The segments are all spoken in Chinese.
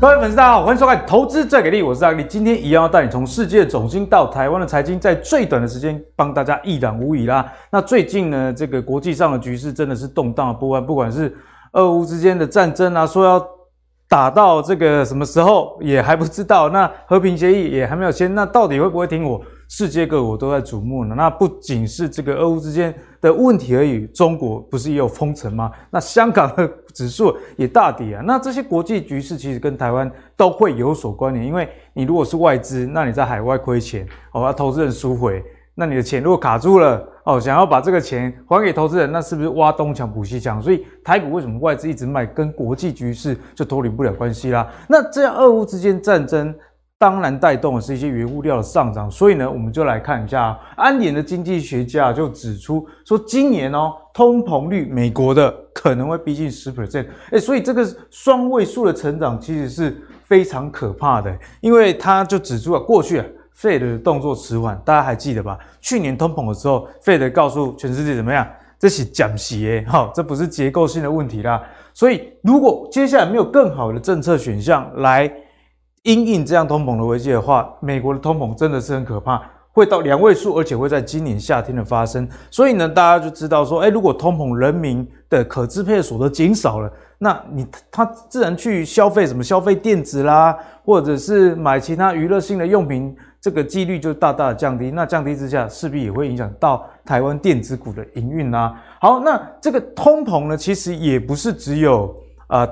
各位粉丝，大家好，欢迎收看《投资最给力》，我是阿力。今天一样要带你从世界总经到台湾的财经，在最短的时间帮大家一览无遗啦。那最近呢，这个国际上的局势真的是动荡不安，不管是俄乌之间的战争啊，说要打到这个什么时候也还不知道，那和平协议也还没有签，那到底会不会停火？世界各国都在瞩目呢。那不仅是这个俄乌之间的问题而已，中国不是也有封城吗？那香港的指数也大跌啊。那这些国际局势其实跟台湾都会有所关联，因为你如果是外资，那你在海外亏钱，哦，要投资人赎回，那你的钱如果卡住了，哦，想要把这个钱还给投资人，那是不是挖东墙补西墙？所以台股为什么外资一直卖，跟国际局势就脱离不了关系啦。那这样俄乌之间战争。当然带动的是一些原物料的上涨，所以呢，我们就来看一下安联的经济学家就指出说，今年哦，通膨率美国的可能会逼近十 percent，哎，所以这个双位数的成长其实是非常可怕的，因为他就指出了过去啊，Fed 的动作迟缓，大家还记得吧？去年通膨的时候，Fed 告诉全世界怎么样？这是降息耶，哈，这不是结构性的问题啦。所以如果接下来没有更好的政策选项来。因应这样通膨的危机的话，美国的通膨真的是很可怕，会到两位数，而且会在今年夏天的发生。所以呢，大家就知道说，哎，如果通膨人民的可支配所得减少了，那你他自然去消费什么消费电子啦，或者是买其他娱乐性的用品，这个几率就大大的降低。那降低之下，势必也会影响到台湾电子股的营运啦。好，那这个通膨呢，其实也不是只有啊。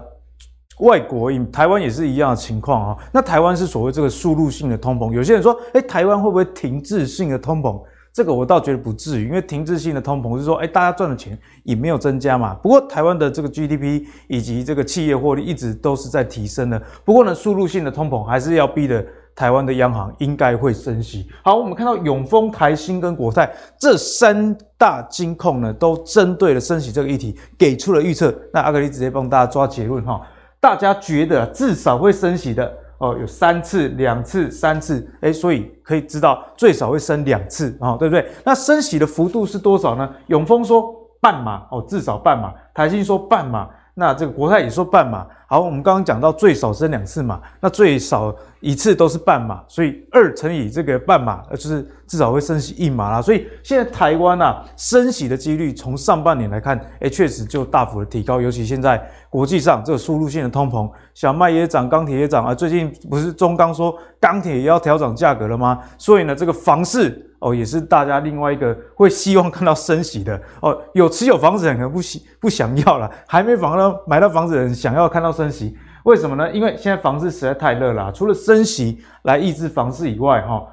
外国，台湾也是一样的情况啊。那台湾是所谓这个输入性的通膨，有些人说，哎，台湾会不会停滞性的通膨？这个我倒觉得不至于，因为停滞性的通膨是说，哎，大家赚的钱也没有增加嘛。不过台湾的这个 GDP 以及这个企业获利一直都是在提升的。不过呢，输入性的通膨还是要逼的台湾的央行应该会升息。好，我们看到永丰、台新跟国泰这三大金控呢，都针对了升息这个议题给出了预测。那阿格力直接帮大家抓结论哈。大家觉得至少会升息的哦，有三次、两次、三次，诶，所以可以知道最少会升两次啊，对不对？那升息的幅度是多少呢？永丰说半码哦，至少半码；台新说半码，那这个国泰也说半码。好，我们刚刚讲到最少升两次嘛，那最少一次都是半码，所以二乘以这个半码，就是至少会升息一码啦。所以现在台湾啊，升息的几率从上半年来看，诶，确实就大幅的提高。尤其现在国际上这个输入性的通膨，小麦也涨，钢铁也涨啊。最近不是中钢说钢铁也要调涨价格了吗？所以呢，这个房市哦，也是大家另外一个会希望看到升息的哦。有持有房子的人可能不喜不想要了，还没房呢买到房子的人想要看到。升息为什么呢？因为现在房市实在太热了啊，除了升息来抑制房市以外，哈，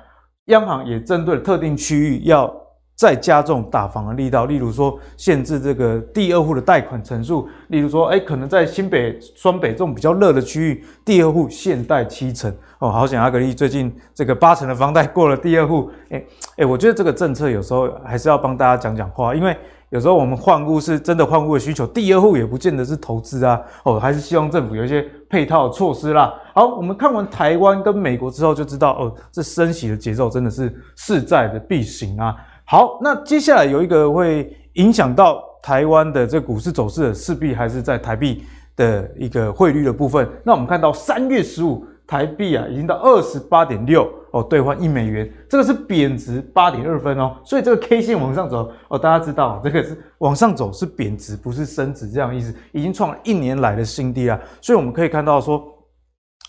央行也针对特定区域要再加重打房的力道，例如说限制这个第二户的贷款成数，例如说，哎，可能在新北、双北这种比较热的区域，第二户限贷七成哦。好险，阿格力最近这个八成的房贷过了第二户，哎哎，我觉得这个政策有时候还是要帮大家讲讲话，因为。有时候我们换屋是真的换屋的需求，第二户也不见得是投资啊，哦，还是希望政府有一些配套措施啦。好，我们看完台湾跟美国之后就知道，哦，这升息的节奏真的是势在的必行啊。好，那接下来有一个会影响到台湾的这股市走势的，势必还是在台币的一个汇率的部分。那我们看到三月十五。台币啊，已经到二十八点六哦，兑换一美元，这个是贬值八点二分哦，所以这个 K 线往上走哦，大家知道这个是往上走是贬值，不是升值这样意思，已经创了一年来的新低啊，所以我们可以看到说，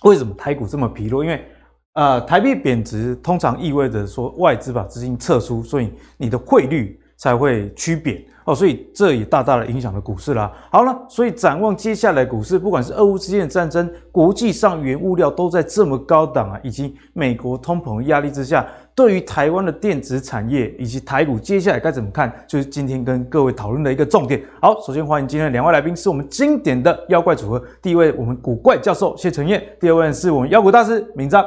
为什么台股这么疲弱？因为呃，台币贬值通常意味着说外资把资金撤出，所以你的汇率才会趋贬。哦，所以这也大大的影响了股市啦。好了，所以展望接下来股市，不管是俄乌之间的战争，国际上原物料都在这么高档啊，以及美国通膨压力之下，对于台湾的电子产业以及台股接下来该怎么看，就是今天跟各位讨论的一个重点。好，首先欢迎今天的两位来宾，是我们经典的妖怪组合。第一位，我们古怪教授谢承彦；第二位是我们妖股大师明彰。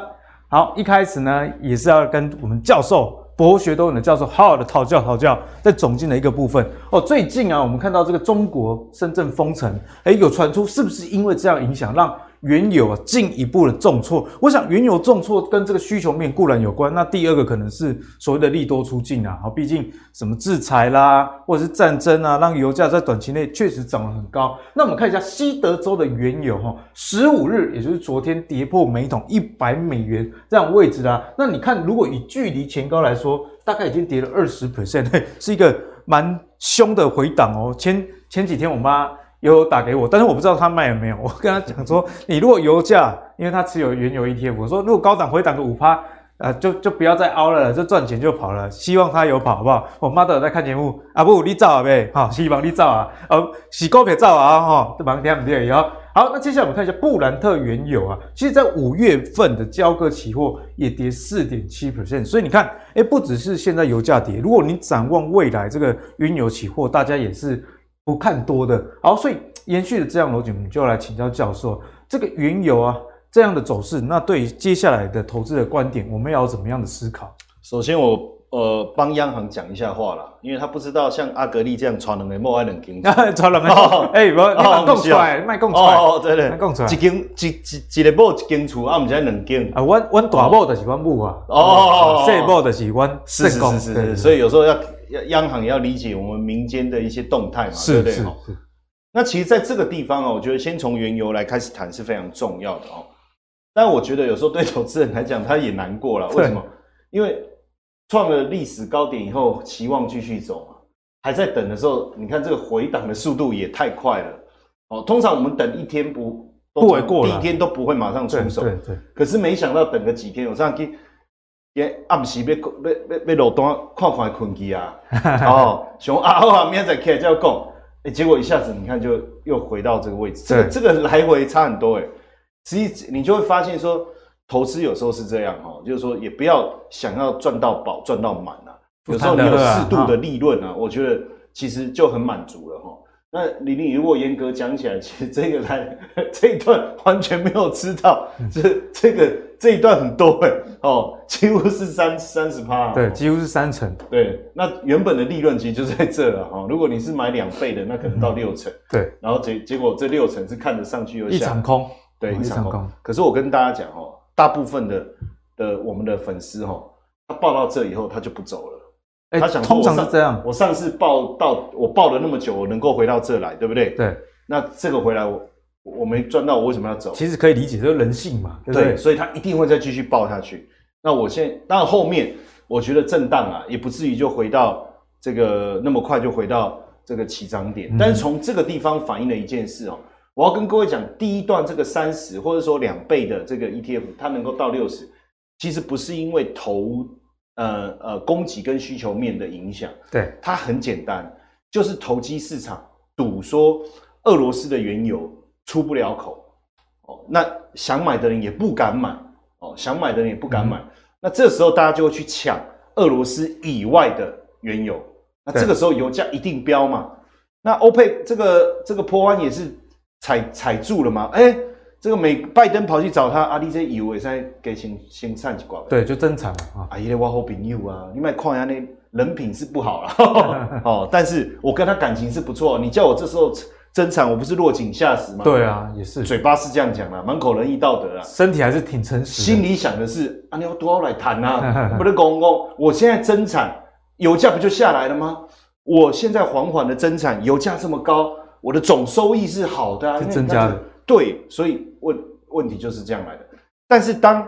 好，一开始呢，也是要跟我们教授。博学多闻的教授，好好的讨教讨教，在总经的一个部分哦。最近啊，我们看到这个中国深圳封城，诶，有传出是不是因为这样影响，让原油啊进一步的重挫。我想原油重挫跟这个需求面固然有关，那第二个可能是所谓的利多出尽啊。好，毕竟什么制裁啦，或者是战争啊，让油价在短期内确实涨得很高。那我们看一下西德州的原油哈，十五日也就是昨天跌破每桶一百美元这样位置啦。那你看，如果以距离前高来说，大概已经跌了二十 percent，是一个蛮凶的回档哦。前前几天我妈有打给我，但是我不知道他卖了没有。我跟他讲说，你如果油价，因为他持有原油 ETF，我说如果高档回档个五趴。啊，就就不要再凹了，就赚钱就跑了。希望他有跑，好不好？我妈都有在看节目，啊不，你造啊呗，好，希望你造啊，呃，洗股票造啊，哈，这忙天不对哦。好，那接下来我们看一下布兰特原油啊，其实在五月份的交割期货也跌四点七 percent，所以你看，诶、不只是现在油价跌，如果你展望未来这个原油期货，大家也是不看多的。好，所以延续的这样逻辑，我们就要来请教教授，这个原油啊。这样的走势，那对于接下来的投资的观点，我们要怎么样的思考？首先我，我呃帮央行讲一下话啦，因为他不知道像阿格力这样传两个莫爱冷经，传两个，哎，不，你讲出来，卖讲出来，哦，对对，讲出来，一间一一一个某一间厝，啊，唔知两间。啊，阮阮大某就是阮母啊，哦，细某就是阮，是是是是，所以有时候要要央行也要理解我们民间的一些动态嘛，对不对？那其实在这个地方哦，我觉得先从原油来开始谈是非常重要的哦。但我觉得有时候对投资人来讲，他也难过了。为什么？因为创了历史高点以后，期望继续走嘛，还在等的时候，你看这个回档的速度也太快了。哦，通常我们等一天不不为过，第一天都不会马上出手。对对，对。可是没想到等个几天，我上去也暗时要要要要落单，看看困去啊。哦，想啊好啊，明天再开再讲。哎，结果一下子你看就又回到这个位置，这个这个来回差很多哎。其实你就会发现说，投资有时候是这样哈，就是说也不要想要赚到饱、赚到满啊。有时候你有适度的利润啊，我觉得其实就很满足了哈。那李丽，如果严格讲起来，其实这个来这一段完全没有吃到，这这个这一段很多哎哦，几乎是三三十趴，对，几乎是三成。对，那原本的利润其实就在这了哈。如果你是买两倍的，那可能到六成。对，然后结结果这六成是看着上去又下一场空。对，一场空。可是我跟大家讲哦，大部分的的我们的粉丝哈，他报到这以后他就不走了。欸、他想通常是这样，我上次报到我报了那么久，我能够回到这来，对不对？对。那这个回来我我没赚到，我为什么要走？其实可以理解，就是人性嘛，对不对？对，所以他一定会再继续报下去。那我现在当然后面我觉得震荡啊，也不至于就回到这个那么快就回到这个起涨点。嗯、但是从这个地方反映了一件事哦。我要跟各位讲，第一段这个三十或者说两倍的这个 ETF，它能够到六十，其实不是因为投呃呃供给跟需求面的影响，对，它很简单，就是投机市场赌说俄罗斯的原油出不了口，哦，那想买的人也不敢买，哦，想买的人也不敢买，嗯、那这时候大家就会去抢俄罗斯以外的原油，那这个时候油价一定飙嘛，那欧佩这个这个坡湾也是。踩踩住了嘛？哎、欸，这个美拜登跑去找他，阿里这以为在给先先上几挂。对，就增产了啊！阿姨的我好朋友啊，你买矿下那人品是不好了 哦，但是我跟他感情是不错。你叫我这时候增产，我不是落井下石吗？对啊，也是，嘴巴是这样讲啦，满口仁义道德啊，身体还是挺诚实。心里想的是啊，你要多少来谈啊？不是公公，我现在增产，油价不就下来了吗？我现在缓缓的增产，油价这么高。我的总收益是好的，啊，是增加的。对，所以问问题就是这样来的。但是当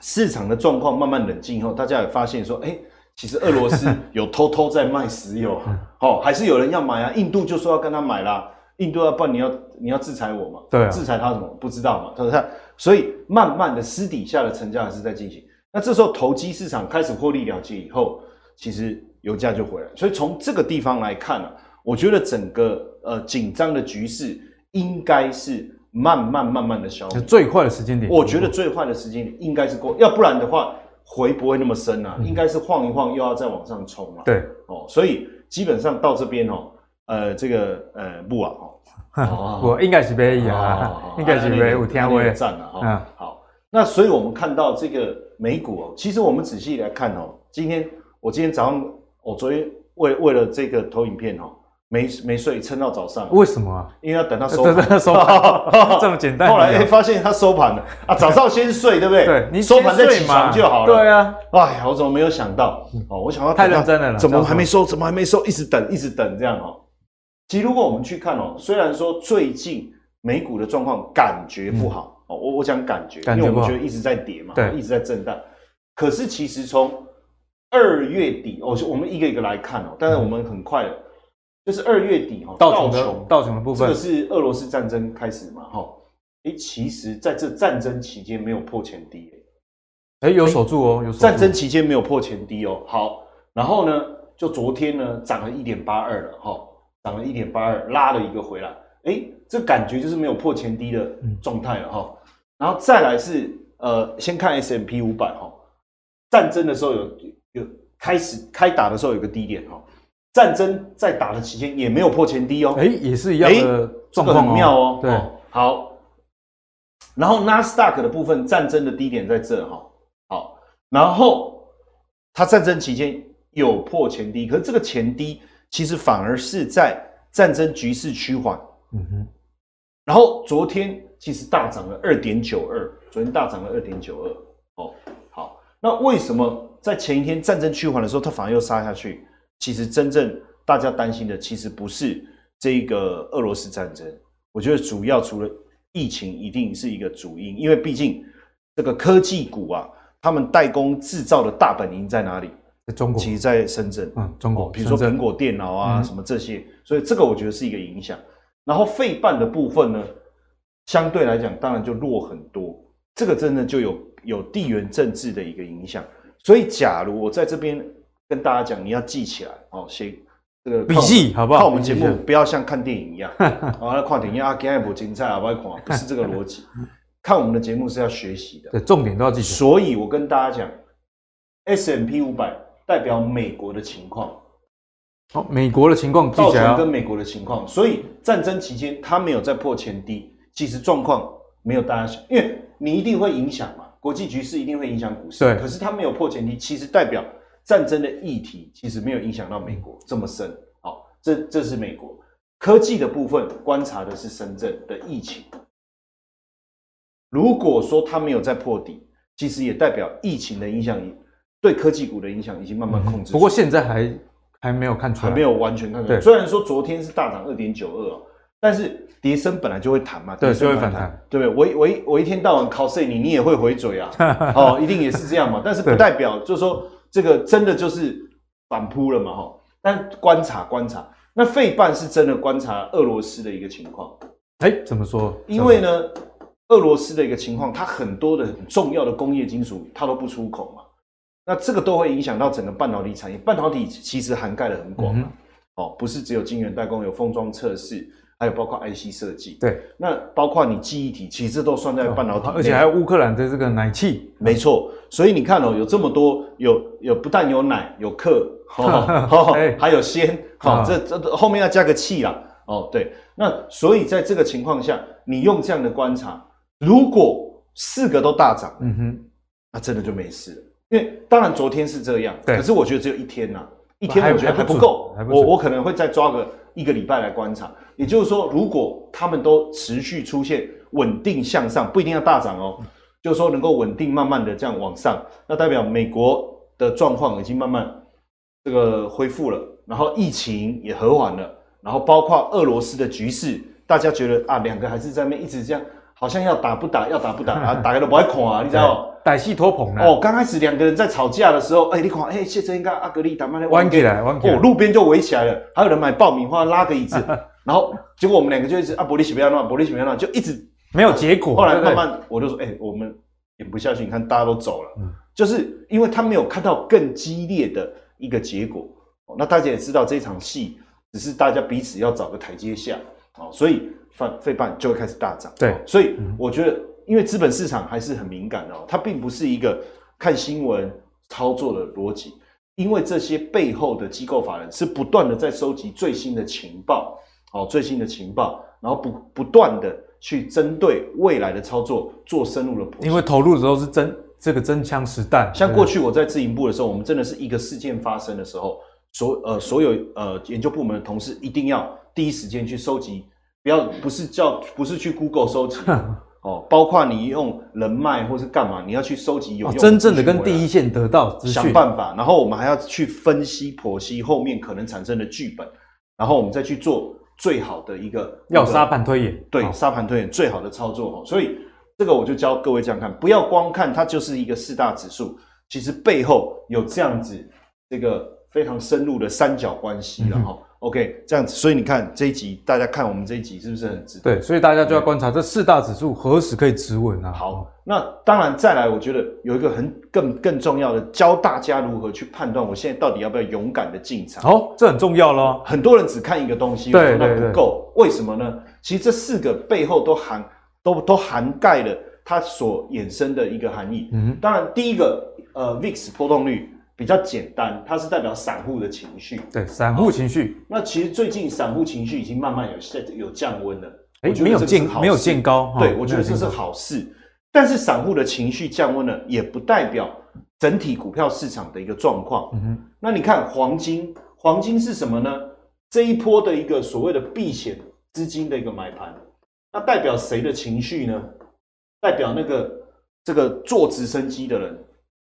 市场的状况慢慢冷静以后，大家也发现说，哎，其实俄罗斯有偷偷在卖石油，哦，还是有人要买啊。印度就说要跟他买啦，印度要不然你要你要制裁我嘛？对，制裁他什么？不知道嘛？他说他，所以慢慢的私底下的成交还是在进行。那这时候投机市场开始获利了结以后，其实油价就回来。所以从这个地方来看呢，啊。我觉得整个呃紧张的局势应该是慢慢慢慢的消灭，最坏的时间点。我觉得最坏的时间点应该是过，要不然的话回不会那么深啊，嗯、应该是晃一晃又要再往上冲了。对，哦，所以基本上到这边哦，呃，这个呃不啊，哦，我应该是没有啊，应该是没有听过赞了哈。嗯，好，那所以我们看到这个美股哦，其实我们仔细来看哦，今天我今天早上我昨天为为了这个投影片哦。没没睡，撑到早上。为什么啊？因为要等到收盘，收盘 这么简单。后来哎，发现他收盘了啊！早上先睡，对不对？对，你收盘再起床就好了。对啊。哎呀，我怎么没有想到？哦，我想到太认真了，怎么还没收？怎么还没收？一直等，一直等，这样哦。其实如果我们去看哦，虽然说最近美股的状况感觉不好哦，我我讲感觉，因为我们觉得一直在跌嘛，对，一直在震荡。可是其实从二月底，哦，我们一个一个来看哦，但是我们很快的。就是二月底哈，道琼道琼的部分，这个是俄罗斯战争开始嘛哈？诶，其实在这战争期间没有破前低诶，有守住哦，有守住。战争期间没有破前低哦。好，然后呢，就昨天呢涨了一点八二了哈，涨了一点八二，拉了一个回来。诶，这感觉就是没有破前低的状态了哈。然后再来是呃，先看 S M P 五百哈，战争的时候有有开始开打的时候有个低点哈。战争在打的期间也没有破前低哦，哎，也是一样的状况，很妙哦。对，哦，好。然后纳斯达克的部分，战争的低点在这哈，好。然后它战争期间有破前低，可是这个前低其实反而是在战争局势趋缓。嗯哼。然后昨天其实大涨了二点九二，昨天大涨了二点九二。哦，好。那为什么在前一天战争趋缓的时候，它反而又杀下去？其实真正大家担心的，其实不是这个俄罗斯战争。我觉得主要除了疫情，一定是一个主因，因为毕竟这个科技股啊，他们代工制造的大本营在哪里？在中国，其实在深圳。嗯，中国，比如说苹果电脑啊，什么这些，所以这个我觉得是一个影响。然后费半的部分呢，相对来讲当然就弱很多。这个真的就有有地缘政治的一个影响。所以假如我在这边。跟大家讲，你要记起来哦，写这个笔记好不好？看我们节目不要像看电影一样，哦，那看电影啊，今天不精彩啊，不要看，不是这个逻辑。看我们的节目是要学习的，对，重点都要记住。所以我跟大家讲，S M P 五百代表美国的情况，好，美国的情况，道琼跟美国的情况。所以战争期间它没有再破前低，其实状况没有大家想，因为你一定会影响嘛，国际局势一定会影响股市。对，可是它没有破前低，其实代表。战争的议题其实没有影响到美国这么深，好，这这是美国科技的部分，观察的是深圳的疫情。如果说它没有再破底，其实也代表疫情的影响对科技股的影响已经慢慢控制。不过现在还还没有看出来，还没有完全看出来。虽然说昨天是大涨二点九二，但是跌升本来就会弹嘛，对，就会反弹，对不对？我一我一我一天到晚 cos 你，你也会回嘴啊，哦，一定也是这样嘛。但是不代表就是说。这个真的就是反扑了嘛？哈，但观察观察，那费半是真的观察俄罗斯的一个情况。哎，怎么说？因为呢，俄罗斯的一个情况，它很多的很重要的工业金属它都不出口嘛，那这个都会影响到整个半导体产业。半导体其实涵盖的很广嘛，哦，不是只有晶圆代工，有封装测试。还有包括 IC 设计，对，那包括你记忆体，其实都算在半导体，而且还有乌克兰的这个奶气，没错。所以你看哦，有这么多，有有不但有奶，有克，哦，还有鲜，好，这这后面要加个气啦，哦，对。那所以在这个情况下，你用这样的观察，如果四个都大涨，嗯哼，那真的就没事了。因为当然昨天是这样，可是我觉得只有一天呐，一天我觉得还不够，我我可能会再抓个。一个礼拜来观察，也就是说，如果他们都持续出现稳定向上，不一定要大涨哦，就是说能够稳定慢慢的这样往上，那代表美国的状况已经慢慢这个恢复了，然后疫情也和缓了，然后包括俄罗斯的局势，大家觉得啊，两个还是在那边一直这样，好像要打不打，要打不打啊，打开都不爱看啊，你知道？歹戏拖棚哦，刚开始两个人在吵架的时候，哎、欸，你看，哎、欸，谢哲应该阿格力打慢来弯起来，弯起来，哦，路边就围起来了，还有人买爆米花拉个椅子，然后结果我们两个就一直啊，玻璃洗不要乱，玻璃洗不要乱，就一直没有结果。后来慢慢我就说，哎、欸，我们演不下去，你看大家都走了，嗯、就是因为他没有看到更激烈的一个结果。那大家也知道这场戏只是大家彼此要找个台阶下，哦，所以费费半就会开始大涨。对，所以我觉得。因为资本市场还是很敏感的哦，它并不是一个看新闻操作的逻辑，因为这些背后的机构法人是不断的在收集最新的情报，哦，最新的情报，然后不不断的去针对未来的操作做深入的剖析。因为投入的时候是真这个真枪实弹，像过去我在自营部的时候，我们真的是一个事件发生的时候，所呃所有呃研究部门的同事一定要第一时间去收集，不要不是叫不是去 Google 收集。哦，包括你用人脉或是干嘛，你要去收集有用、哦、真正的跟第一线得到，想办法。然后我们还要去分析剖析后面可能产生的剧本，然后我们再去做最好的一个要沙盘推演。对，哦、沙盘推演最好的操作。所以这个我就教各位这样看，不要光看它就是一个四大指数，其实背后有这样子这个非常深入的三角关系了哈。嗯 OK，这样子，所以你看这一集，大家看我们这一集是不是很值得？对，所以大家就要观察这四大指数何时可以止稳啊？好，那当然再来，我觉得有一个很更更重要的，教大家如何去判断，我现在到底要不要勇敢的进场？哦，这很重要咯。很多人只看一个东西，对，那不够，为什么呢？其实这四个背后都含都都涵盖了它所衍生的一个含义。嗯，当然第一个，呃，VIX 波动率。比较简单，它是代表散户的情绪。对，散户情绪。那其实最近散户情绪已经慢慢有有降温了。哎、欸，没有见没有见高。对，我觉得这是好事。但是散户的情绪降温了，也不代表整体股票市场的一个状况。嗯哼。那你看黄金，黄金是什么呢？这一波的一个所谓的避险资金的一个买盘，那代表谁的情绪呢？代表那个这个坐直升机的人。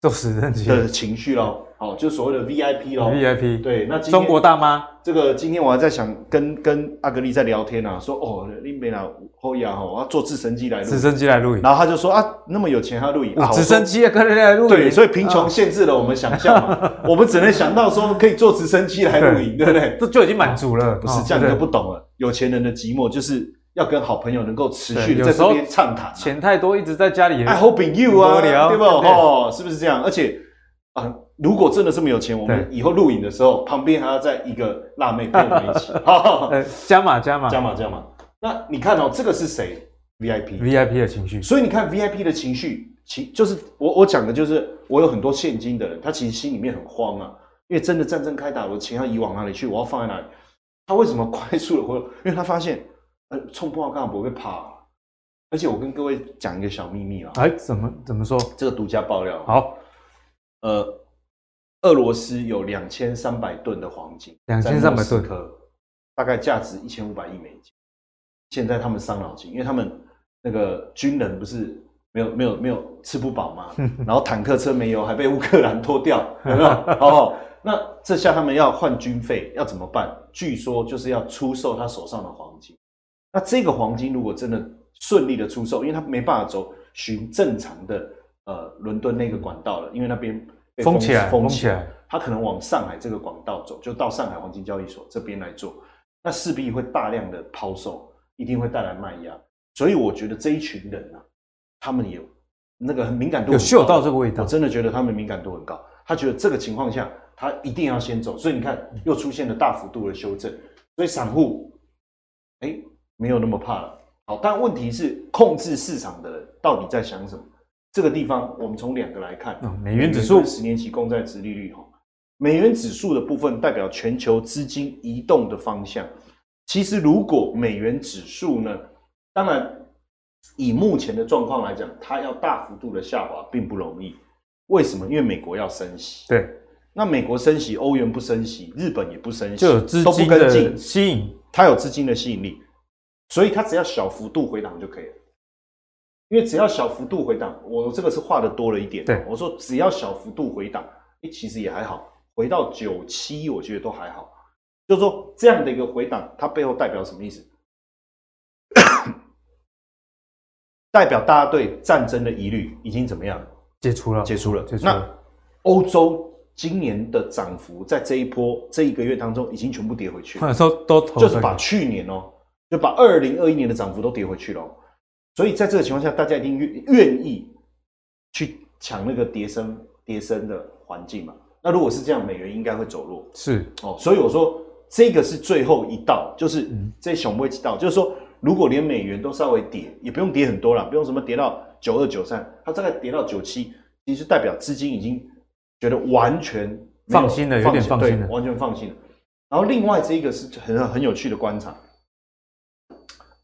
都是人的情绪咯，好，就所谓的 VIP 咯。VIP 对，那中国大妈，这个今天我还在想跟跟阿格力在聊天啊，说哦，你没拿后牙哈，我要坐直升机来录，直升机来录影，然后他就说啊，那么有钱还要录影，直升机也跟人来录影，对，所以贫穷限制了我们想象嘛，我们只能想到说可以坐直升机来录影，对。不对？这就已经满足了，不是这样你就不懂了，有钱人的寂寞就是。要跟好朋友能够持续的在这边畅谈，钱太多一直在家里，I hope you 啊，对不？哦，是不是这样？而且啊，如果真的这么有钱，我们以后录影的时候，旁边还要再一个辣妹跟我们一起，加码加码加码加码。那你看哦，这个是谁？VIP VIP 的情绪。所以你看 VIP 的情绪，其就是我我讲的就是，我有很多现金的人，他其实心里面很慌啊，因为真的战争开打，我的钱要移往哪里去？我要放在哪里？他为什么快速的回？因为他发现。呃，冲破刚好不会怕，而且我跟各位讲一个小秘密啊，哎，怎么怎么说？这个独家爆料。好，呃，俄罗斯有两千三百吨的黄金，两千三百吨颗，大概价值一千五百亿美金。现在他们伤脑筋，因为他们那个军人不是没有没有没有吃不饱嘛，然后坦克车没油，还被乌克兰拖掉，有没有？哦，那这下他们要换军费，要怎么办？据说就是要出售他手上的黄金。那这个黄金如果真的顺利的出售，因为它没办法走循正常的呃伦敦那个管道了，因为那边被封，封起来，封起来，它可能往上海这个管道走，就到上海黄金交易所这边来做，那势必会大量的抛售，一定会带来卖压，所以我觉得这一群人啊，他们有那个很敏感度有嗅到这个味道，我真的觉得他们敏感度很高，他觉得这个情况下他一定要先走，所以你看又出现了大幅度的修正，所以散户，哎、欸。没有那么怕了，好，但问题是控制市场的人到底在想什么？这个地方我们从两个来看，哦、美元指数、十年期公债殖利率哈，美元指数的部分代表全球资金移动的方向。其实如果美元指数呢，当然以目前的状况来讲，它要大幅度的下滑并不容易。为什么？因为美国要升息，对，那美国升息，欧元不升息，日本也不升息，就有资金的吸引，它有资金的吸引力。所以它只要小幅度回档就可以了，因为只要小幅度回档，我这个是画的多了一点。对，我说只要小幅度回档，哎，其实也还好，回到九七，我觉得都还好。就是说这样的一个回档，它背后代表什么意思？代表大家对战争的疑虑已经怎么样？解除了，解除了。解除了。那欧洲今年的涨幅，在这一波这一个月当中，已经全部跌回去了。就是把去年哦。就把二零二一年的涨幅都跌回去了，所以在这个情况下，大家一定愿愿意去抢那个跌升跌升的环境嘛。那如果是这样，美元应该会走弱。是哦，所以我说这个是最后一道，就是这熊位几道，就是说如果连美元都稍微跌，也不用跌很多了，不用什么跌到九二九三，它大概跌到九七，其实代表资金已经觉得完全放心了，有点放心了，完全放心了。然后另外这一个是很很有趣的观察。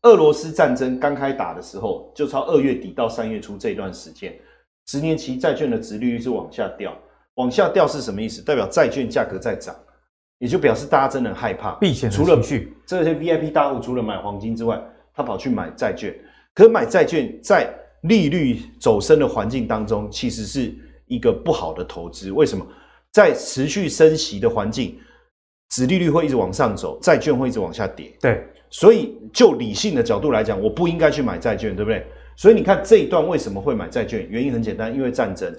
俄罗斯战争刚开打的时候，就从二月底到三月初这段时间，十年期债券的殖利率是往下掉。往下掉是什么意思？代表债券价格在涨。也就表示大家真的很害怕避险除了这些 VIP 大户除了买黄金之外，他跑去买债券。可是买债券在利率走升的环境当中，其实是一个不好的投资。为什么？在持续升息的环境，殖利率会一直往上走，债券会一直往下跌。对，所以就理性的角度来讲，我不应该去买债券，对不对？所以你看这一段为什么会买债券？原因很简单，因为战争。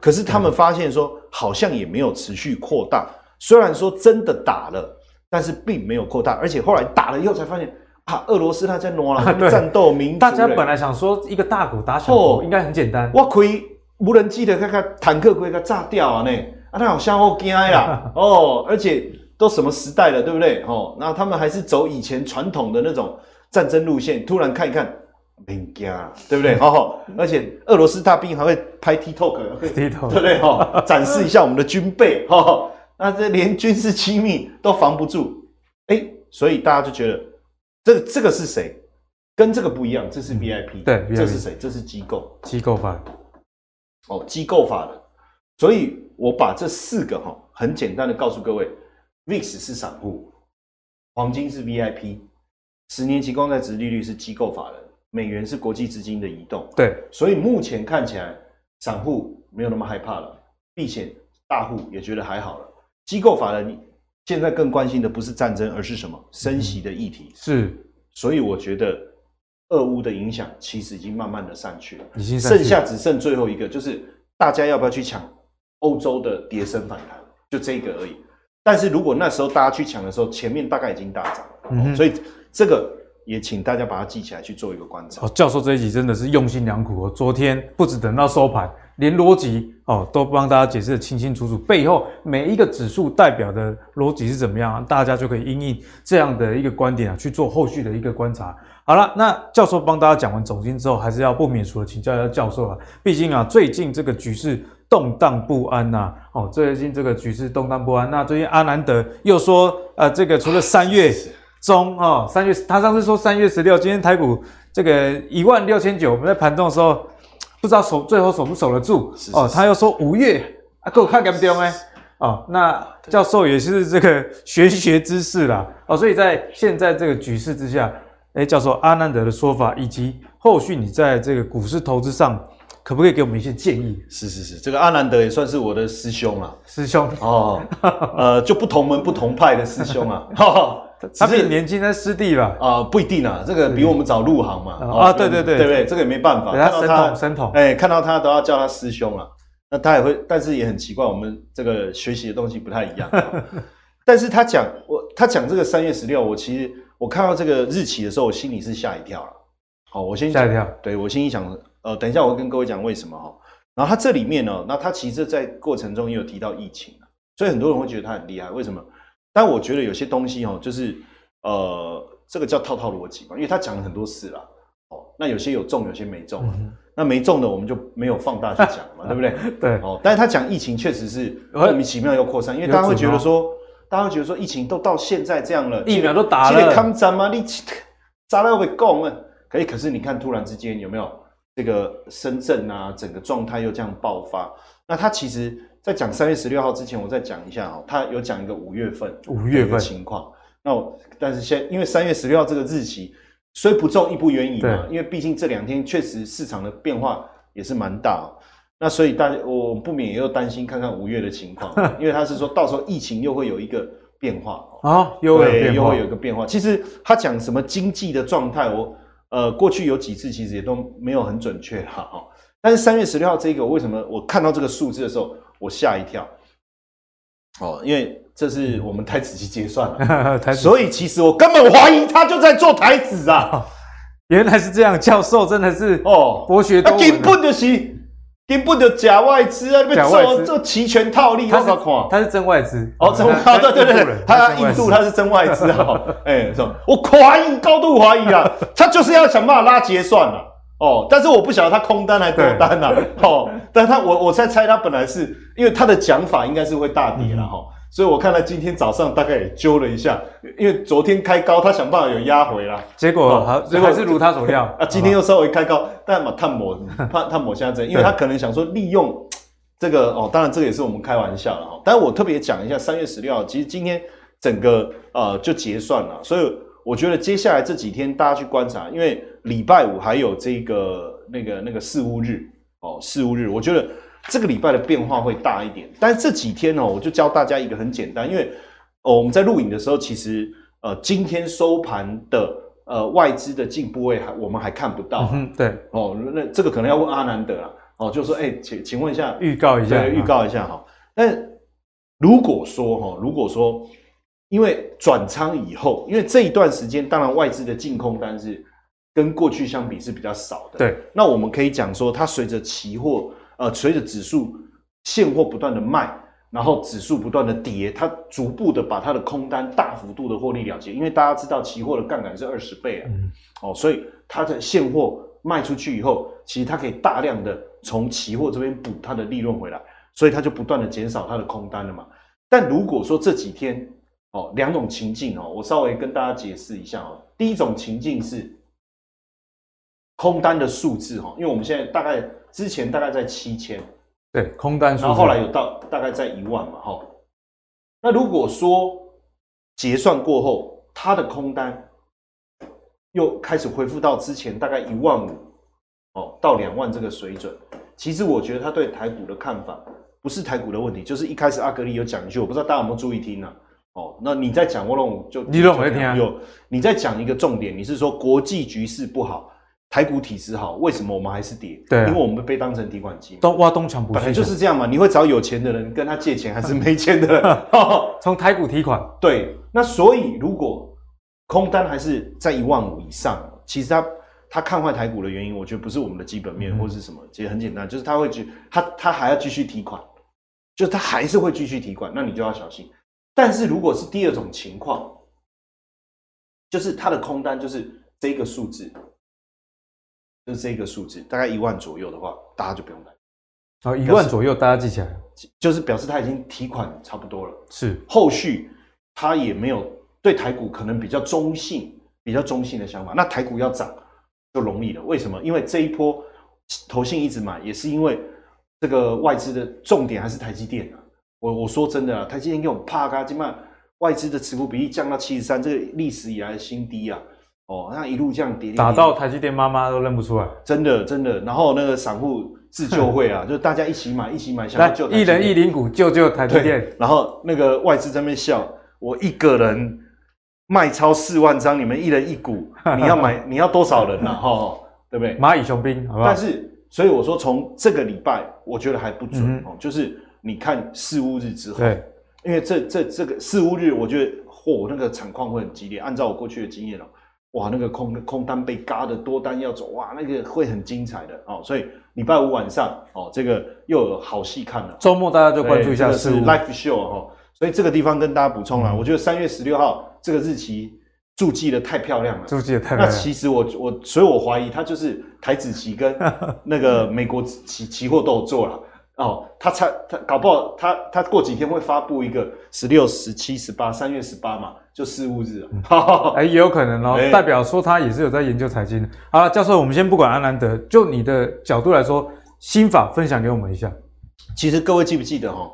可是他们发现说，好像也没有持续扩大。虽然说真的打了，但是并没有扩大，而且后来打了以后才发现啊，俄罗斯他在挪了战斗民族。大家本来想说一个大国打小国应该很简单，我可以无人机的看看坦克可以给炸掉啊呢啊，那好像好惊呀 哦，而且都什么时代了，对不对？哦，那他们还是走以前传统的那种战争路线，突然看一看。兵家，对不对？哦，而且俄罗斯大兵还会拍 TikTok，对不对？哈，展示一下我们的军备，哈，那这连军事机密都防不住，哎，所以大家就觉得这个这个是谁？跟这个不一样，这是 VIP，对，这是谁？这是机构，机构法，哦，机构法的。所以我把这四个哈，很简单的告诉各位，VIX 是散户，黄金是 VIP，十年期公债值利率是机构法人。美元是国际资金的移动，对，所以目前看起来，散户没有那么害怕了，避险大户也觉得还好了。机构法人现在更关心的不是战争，而是什么？升息的议题。是，所以我觉得俄乌的影响其实已经慢慢的散去了，已经散去了，剩下只剩最后一个，就是大家要不要去抢欧洲的跌升反弹，就这个而已。但是如果那时候大家去抢的时候，前面大概已经大涨了，嗯，所以这个。也请大家把它记起来去做一个观察。哦，教授这一集真的是用心良苦哦。昨天不止等到收盘，连逻辑哦都帮大家解释得清清楚楚，背后每一个指数代表的逻辑是怎么样，大家就可以因应这样的一个观点啊去做后续的一个观察。好了，那教授帮大家讲完总经之后，还是要不免除的请教一下教授啊，毕竟啊最近这个局势动荡不安呐、啊，哦最近这个局势动荡不安，那最近阿南德又说呃这个除了三月。中哦，三月他上次说三月十六，今天台股这个一万六千九，我们在盘中的时候不知道守最后守不守得住哦。他又说五月啊，给我看敢不丢哎哦。那教授也是这个玄学知识啦哦，所以在现在这个局势之下，哎，教授阿南德的说法以及后续你在这个股市投资上，可不可以给我们一些建议？是是是，这个阿南德也算是我的师兄啊，师兄哦，呃，就不同门不同派的师兄啊。他比你年轻，的师弟吧？啊，不一定啊，这个比我们早入行嘛。啊，对对对，对不对？这个也没办法。看到他，神童，哎，看到他都要叫他师兄啊。那他也会，但是也很奇怪，我们这个学习的东西不太一样。但是他讲我，他讲这个三月十六，我其实我看到这个日期的时候，我心里是吓一跳了。好，我先吓一跳。对，我心里想，呃，等一下我会跟各位讲为什么哈。然后他这里面呢，那他其实，在过程中也有提到疫情，所以很多人会觉得他很厉害。为什么？但我觉得有些东西哦，就是呃，这个叫套套逻辑嘛，因为他讲了很多事啦，哦，那有些有中，有些没中，嗯、那没中的我们就没有放大去讲嘛，对不对？对，哦，但是他讲疫情确实是莫名其妙又扩散，因为大家会觉得说，大家会觉得说疫情都到现在这样了，疫苗都打了，抗战吗？你砸了会供啊？可以，可是你看突然之间有没有这个深圳啊，整个状态又这样爆发？那他其实。在讲三月十六号之前，我再讲一下哦。他有讲一个五月份五月份情况。那我但是现因为三月十六号这个日期虽不中亦不远矣嘛，因为毕竟这两天确实市场的变化也是蛮大。那所以大家我不免也又担心看看五月的情况，因为他是说到时候疫情又会有一个变化啊，又会又会有一个变化。其实他讲什么经济的状态，我呃过去有几次其实也都没有很准确哈。但是三月十六号这个，为什么我看到这个数字的时候？我吓一跳，哦，因为这是我们台子期结算了，台所以其实我根本怀疑他就在做台子啊、哦。原来是这样，教授真的是哦，博学多闻、啊。根本就是根本就假外资啊，假外资。做期权套利，他是他是真外资。哦，真啊，对对对，他印度他是真外资啊，哎，说我怀疑，高度怀疑啊，他就是要想办法拉结算了。哦，但是我不晓得他空单还多单呐、啊，哦，但他我我在猜他本来是因为他的讲法应该是会大跌了哈、嗯，所以我看他今天早上大概也揪了一下，因为昨天开高，他想办法有压回啦，结果好，结果还是如他所料。啊，今天又稍微开高，但嘛探某探探某下针，因为他可能想说利用这个哦，当然这个也是我们开玩笑了哈，但是我特别讲一下三月十六号，其实今天整个呃就结算了。所以我觉得接下来这几天大家去观察，因为礼拜五还有这个那个那个四五日哦，四五日，我觉得这个礼拜的变化会大一点。但是这几天呢、哦，我就教大家一个很简单，因为哦我们在录影的时候，其实呃今天收盘的呃外资的进部位还我们还看不到、啊嗯，对哦，那这个可能要问阿南德了。哦，就说，哎、欸，请请问一下，预告一下，预告一下哈。但如果说哈，如果说因为转仓以后，因为这一段时间，当然外资的净空单是跟过去相比是比较少的。对，那我们可以讲说，它随着期货，呃，随着指数现货不断的卖，然后指数不断的跌，它逐步的把它的空单大幅度的获利了结。因为大家知道，期货的杠杆是二十倍啊，嗯、哦，所以它的现货卖出去以后，其实它可以大量的。从期货这边补它的利润回来，所以它就不断的减少它的空单了嘛。但如果说这几天哦，两种情境哦，我稍微跟大家解释一下哦。第一种情境是空单的数字哈，因为我们现在大概之前大概在七千，对，空单数，然后后来有到大概在一万嘛哈。那如果说结算过后，它的空单又开始恢复到之前大概一万五。哦，到两万这个水准，其实我觉得他对台股的看法不是台股的问题，就是一开始阿格里有讲一句，我不知道大家有没有注意听呢、啊？哦，那你在讲，我拢就你拢没听啊？有你在讲一个重点，你是说国际局势不好，台股体质好，为什么我们还是跌？对、啊，因为我们被当成提款机，都挖东墙补西墙，本来就是这样嘛。你会找有钱的人跟他借钱，还是没钱的人？从台股提款？对，那所以如果空单还是在一万五以上，其实他。他看坏台股的原因，我觉得不是我们的基本面或是什么，其实很简单，就是他会去，他他还要继续提款，就是他还是会继续提款，那你就要小心。但是如果是第二种情况，就是他的空单就是这个数字，就是这个数字，大概一万左右的话，大家就不用担心。哦，一万左右，大家记起来，就是表示他已经提款差不多了。是，后续他也没有对台股可能比较中性、比较中性的想法。那台股要涨。就容易了，为什么？因为这一波投信一直买，也是因为这个外资的重点还是台积电啊。我我说真的啊，台积电给我们啪嘎，今晚外资的持股比例降到七十三，这个历史以来的新低啊。哦，那一路这样跌，打到台积电妈妈都认不出来，真的真的。然后那个散户自救会啊，就大家一起买，一起买，想救一人一零股救救台积电。然后那个外资在那边笑，我一个人。卖超四万张，你们一人一股，你要买，你要多少人呢？哈，对不对？蚂蚁雄兵，好不好？但是，所以我说，从这个礼拜，我觉得还不准哦。就是你看四五日之后，对，因为这这这个四五日，我觉得嚯，那个惨况会很激烈。按照我过去的经验哦，哇，那个空空单被嘎的多单要走，哇，那个会很精彩的哦。所以礼拜五晚上哦，这个又有好戏看了。周末大家就关注一下四巫 live show 哈。所以这个地方跟大家补充了，我觉得三月十六号。这个日期注记的太漂亮了，注记的太漂亮。那其实我我，所以我怀疑他就是台子期跟那个美国期期货都有做了哦。他才他搞不好他他过几天会发布一个十六、十七、十八，三月十八嘛，就四五日啊。哎，也有可能哦，欸、代表说他也是有在研究财经的。好了，教授，我们先不管阿南德，就你的角度来说，心法分享给我们一下。其实各位记不记得哈？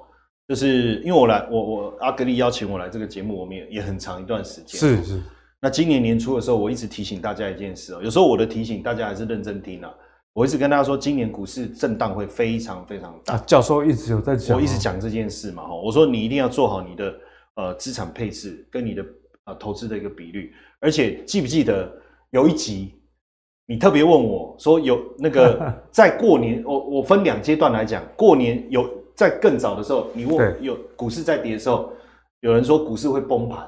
就是因为我来，我我阿格力邀请我来这个节目，我们也也很长一段时间。是是。那今年年初的时候，我一直提醒大家一件事哦，有时候我的提醒大家还是认真听啊。我一直跟大家说，今年股市震荡会非常非常大。啊，教授一直有在讲，我一直讲这件事嘛。哈，我说你一定要做好你的呃资产配置跟你的呃投资的一个比率。而且记不记得有一集你特别问我说，有那个 在过年，我我分两阶段来讲，过年有。在更早的时候，你问有股市在跌的时候，有人说股市会崩盘，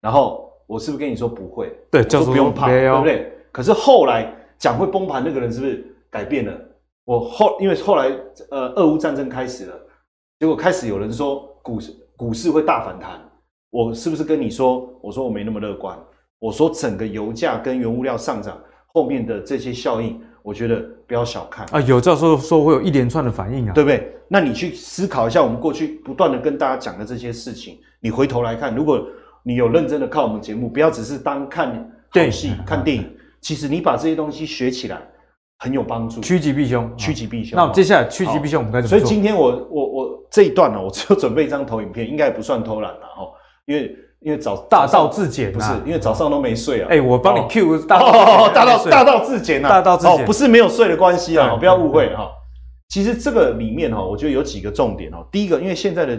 然后我是不是跟你说不会？对，教授不用怕，对不对？可是后来讲会崩盘那个人是不是改变了？我后因为后来呃，俄乌战争开始了，结果开始有人说股市股市会大反弹，我是不是跟你说？我说我没那么乐观，我说整个油价跟原物料上涨后面的这些效应。我觉得不要小看啊！有教授说会有一连串的反应啊，对不对？那你去思考一下，我们过去不断的跟大家讲的这些事情，你回头来看，如果你有认真的看我们节目，不要只是当看好戏、看电影，其实你把这些东西学起来很有帮助，趋吉避凶，趋吉避凶。那我们接下来趋吉避凶，我们该怎么做？所以今天我我我这一段呢，我只有准备一张投影片，应该也不算偷懒了哈，因为。因为早大道至简，不是因为早上都没睡啊。哎，我帮你 Q 大大道大道至简啊，大道至简，不是没有睡的关系啊，不要误会哈。其实这个里面哈，我觉得有几个重点哦。第一个，因为现在的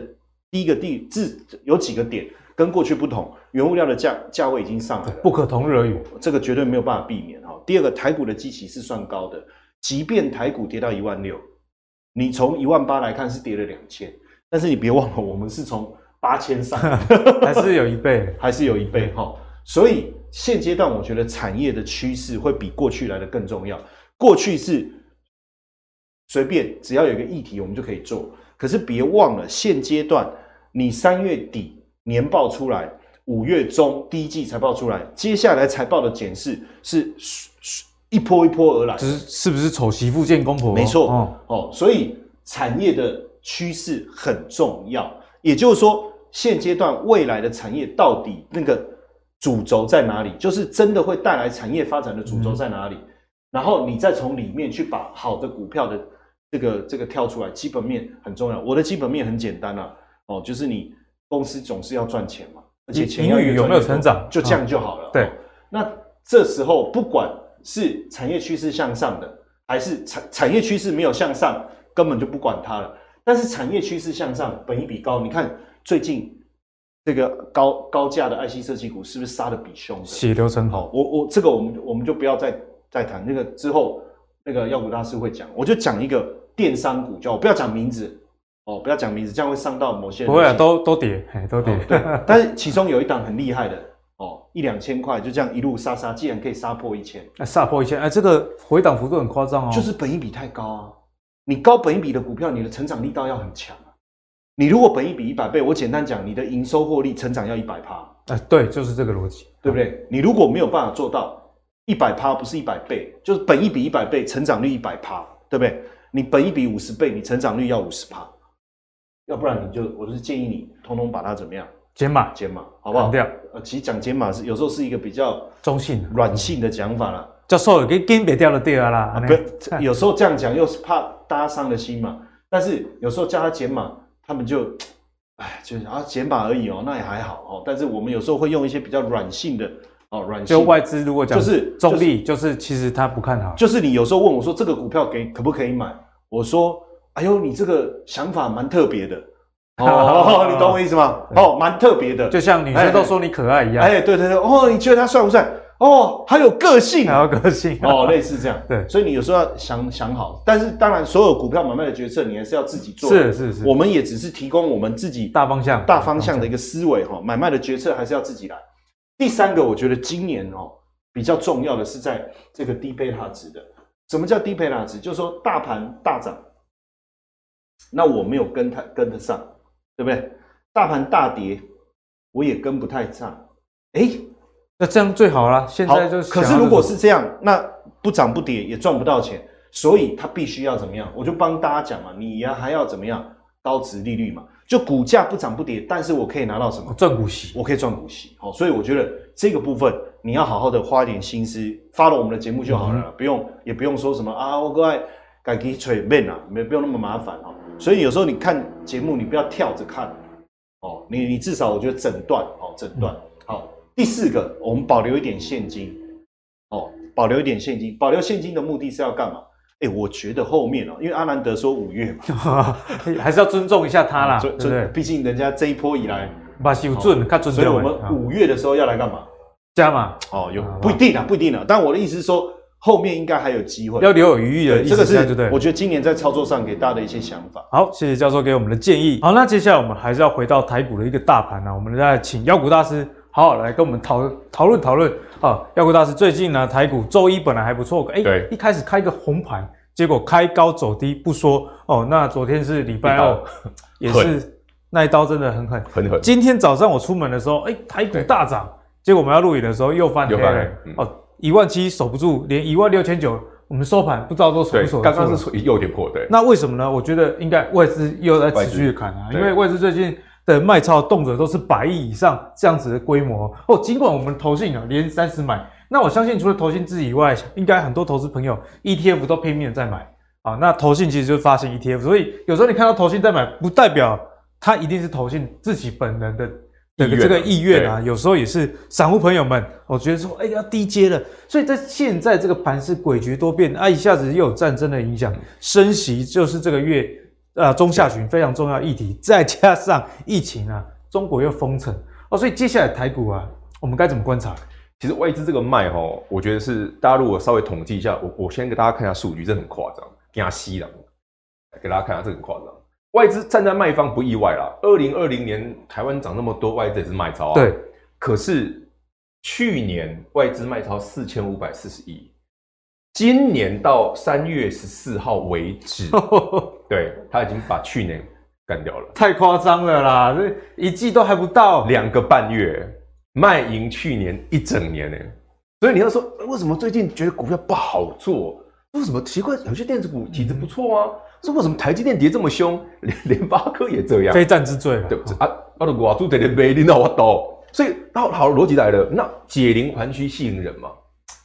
第一个地自有几个点跟过去不同，原物料的价价位已经上来了，不可同日而语，这个绝对没有办法避免哈。第二个，台股的基期是算高的，即便台股跌到一万六，你从一万八来看是跌了两千，但是你别忘了，我们是从八千上，还是有一倍，还是有一倍哈。所以现阶段我觉得产业的趋势会比过去来的更重要。过去是。随便，只要有一个议题，我们就可以做。可是别忘了，现阶段你三月底年报出来，五月中第一季财报出来，接下来财报的检视是一波一波而来。是是不是丑媳妇见公婆？没错哦，哦，所以产业的趋势很重要。也就是说，现阶段未来的产业到底那个主轴在哪里？就是真的会带来产业发展的主轴在哪里？嗯、然后你再从里面去把好的股票的。这个这个跳出来，基本面很重要。我的基本面很简单啊，哦，就是你公司总是要赚钱嘛，而且钱要有没有成长，就这样就好了。哦、对、哦，那这时候不管是产业趋势向上的，还是产产业趋势没有向上，根本就不管它了。但是产业趋势向上，本一比高，你看最近这个高高价的 IC 设计股是不是杀的比凶的？血流成河。好，我我这个我们我们就不要再再谈那个之后。那个药股大师会讲，我就讲一个电商股，叫我不要讲名字哦，不要讲名字，这样会伤到某些人。不会啊，都都跌，都跌。哦、对，但是 其中有一档很厉害的哦，一两千块就这样一路杀杀，竟然可以杀破一千，杀破一千，哎，这个回档幅度很夸张哦。就是本一比太高啊，你高本一比的股票，你的成长力道要很强啊。你如果本益比一百倍，我简单讲，你的营收获利成长要一百趴。哎，对，就是这个逻辑，对不对？嗯、你如果没有办法做到。一百趴不是一百倍，就是本益比一百倍，成长率一百趴，对不对？你本一比五十倍，你成长率要五十趴，要不然你就，我就是建议你，通通把它怎么样？减码，减码，好不好？掉。呃，其实讲减码是有时候是一个比较中性、软性的讲法啦。叫收了，给给别掉了掉啦。啊、不，有时候这样讲又是怕大家伤了心嘛。但是有时候叫他减码，他们就，哎，就是啊减码而已哦，那也还好哦。但是我们有时候会用一些比较软性的。哦，软就外资如果讲就是中立，就是其实他不看好。就是你有时候问我说这个股票给可不可以买？我说，哎呦，你这个想法蛮特别的。哦，你懂我意思吗？哦，蛮特别的，就像女生都说你可爱一样。哎，对对对，哦，你觉得他帅不帅？哦，还有个性，还有个性，哦，类似这样。对，所以你有时候要想想好。但是当然，所有股票买卖的决策你还是要自己做。是是是，我们也只是提供我们自己大方向、大方向的一个思维哈。买卖的决策还是要自己来。第三个，我觉得今年哦比较重要的是在这个低贝塔值的。什么叫低贝塔值？就是说大盘大涨，那我没有跟它跟得上，对不对？大盘大跌，我也跟不太上。哎，那这样最好了。现在就是，可是如果是这样，那不涨不跌也赚不到钱，所以它必须要怎么样？我就帮大家讲嘛，你呀还要怎么样？高值利率嘛。就股价不涨不跌，但是我可以拿到什么？赚股息，我可以赚股息。好，所以我觉得这个部分你要好好的花一点心思，发了我们的节目就好了，嗯、不用也不用说什么啊，我过来改给吹面啊，没不用那么麻烦哦。所以有时候你看节目，你不要跳着看哦，你你至少我觉得整段哦，整段好。第四个，我们保留一点现金哦，保留一点现金，保留现金的目的是要干嘛？哎、欸，我觉得后面哦、喔，因为阿兰德说五月嘛，还是要尊重一下他啦，对不对？毕竟人家这一波以来，把修准，看准。所以我们五月的时候要来干嘛？加嘛哦，有不一定啊，不一定啊。但我的意思是说，后面应该还有机会，要留有余裕的意思。这个是对对。我觉得今年在操作上给大家的一些想法。好，谢谢教授给我们的建议。好，那接下来我们还是要回到台股的一个大盘啊，我们再请妖股大师好好来跟我们讨讨论讨论啊。妖股大师最近呢，台股周一本来还不错，哎，对，一开始开一个红盘。结果开高走低不说哦，那昨天是礼拜二，也是那一刀真的很狠，很狠。今天早上我出门的时候，哎，台股大涨，结果我们要录影的时候又翻黑了，哦，一万七守不住，连一万六千九，我们收盘不知道都守不守。刚刚是又有点破，对。那为什么呢？我觉得应该外资又在持续的砍啊，因为外资最近的卖超动辄都是百亿以上这样子的规模哦。尽管我们投信啊连三十买。那我相信，除了投信自己以外，应该很多投资朋友 ETF 都拼命在买啊。那投信其实就是发行 ETF，所以有时候你看到投信在买，不代表它一定是投信自己本人的这个这个意愿啊，有时候也是散户朋友们，我觉得说，哎，要低阶了。所以在现在这个盘是诡谲多变啊，一下子又有战争的影响，升息就是这个月啊中下旬非常重要议题，再加上疫情啊，中国又封城哦，所以接下来台股啊，我们该怎么观察？其实外资这个卖哈，我觉得是大家如果稍微统计一下，我我先给大家看一下数据，这很夸张，惊死了，给大家看一下，这个很夸张。外资站在卖方不意外啦。二零二零年台湾涨那么多，外资也是卖超啊。对。可是去年外资卖超四千五百四十亿，今年到三月十四号为止，对，他已经把去年干掉了。太夸张了啦！这一季都还不到，两个半月卖赢去年一整年呢。所以你要说为什么最近觉得股票不好做？为什么奇怪？有些电子股体质不错啊。说为什么台积电跌这么凶？连联发科也这样，非战之罪对不对？啊，我的外资在那边，你知道我懂。所以，好好逻辑来了，那解铃还须系铃人嘛。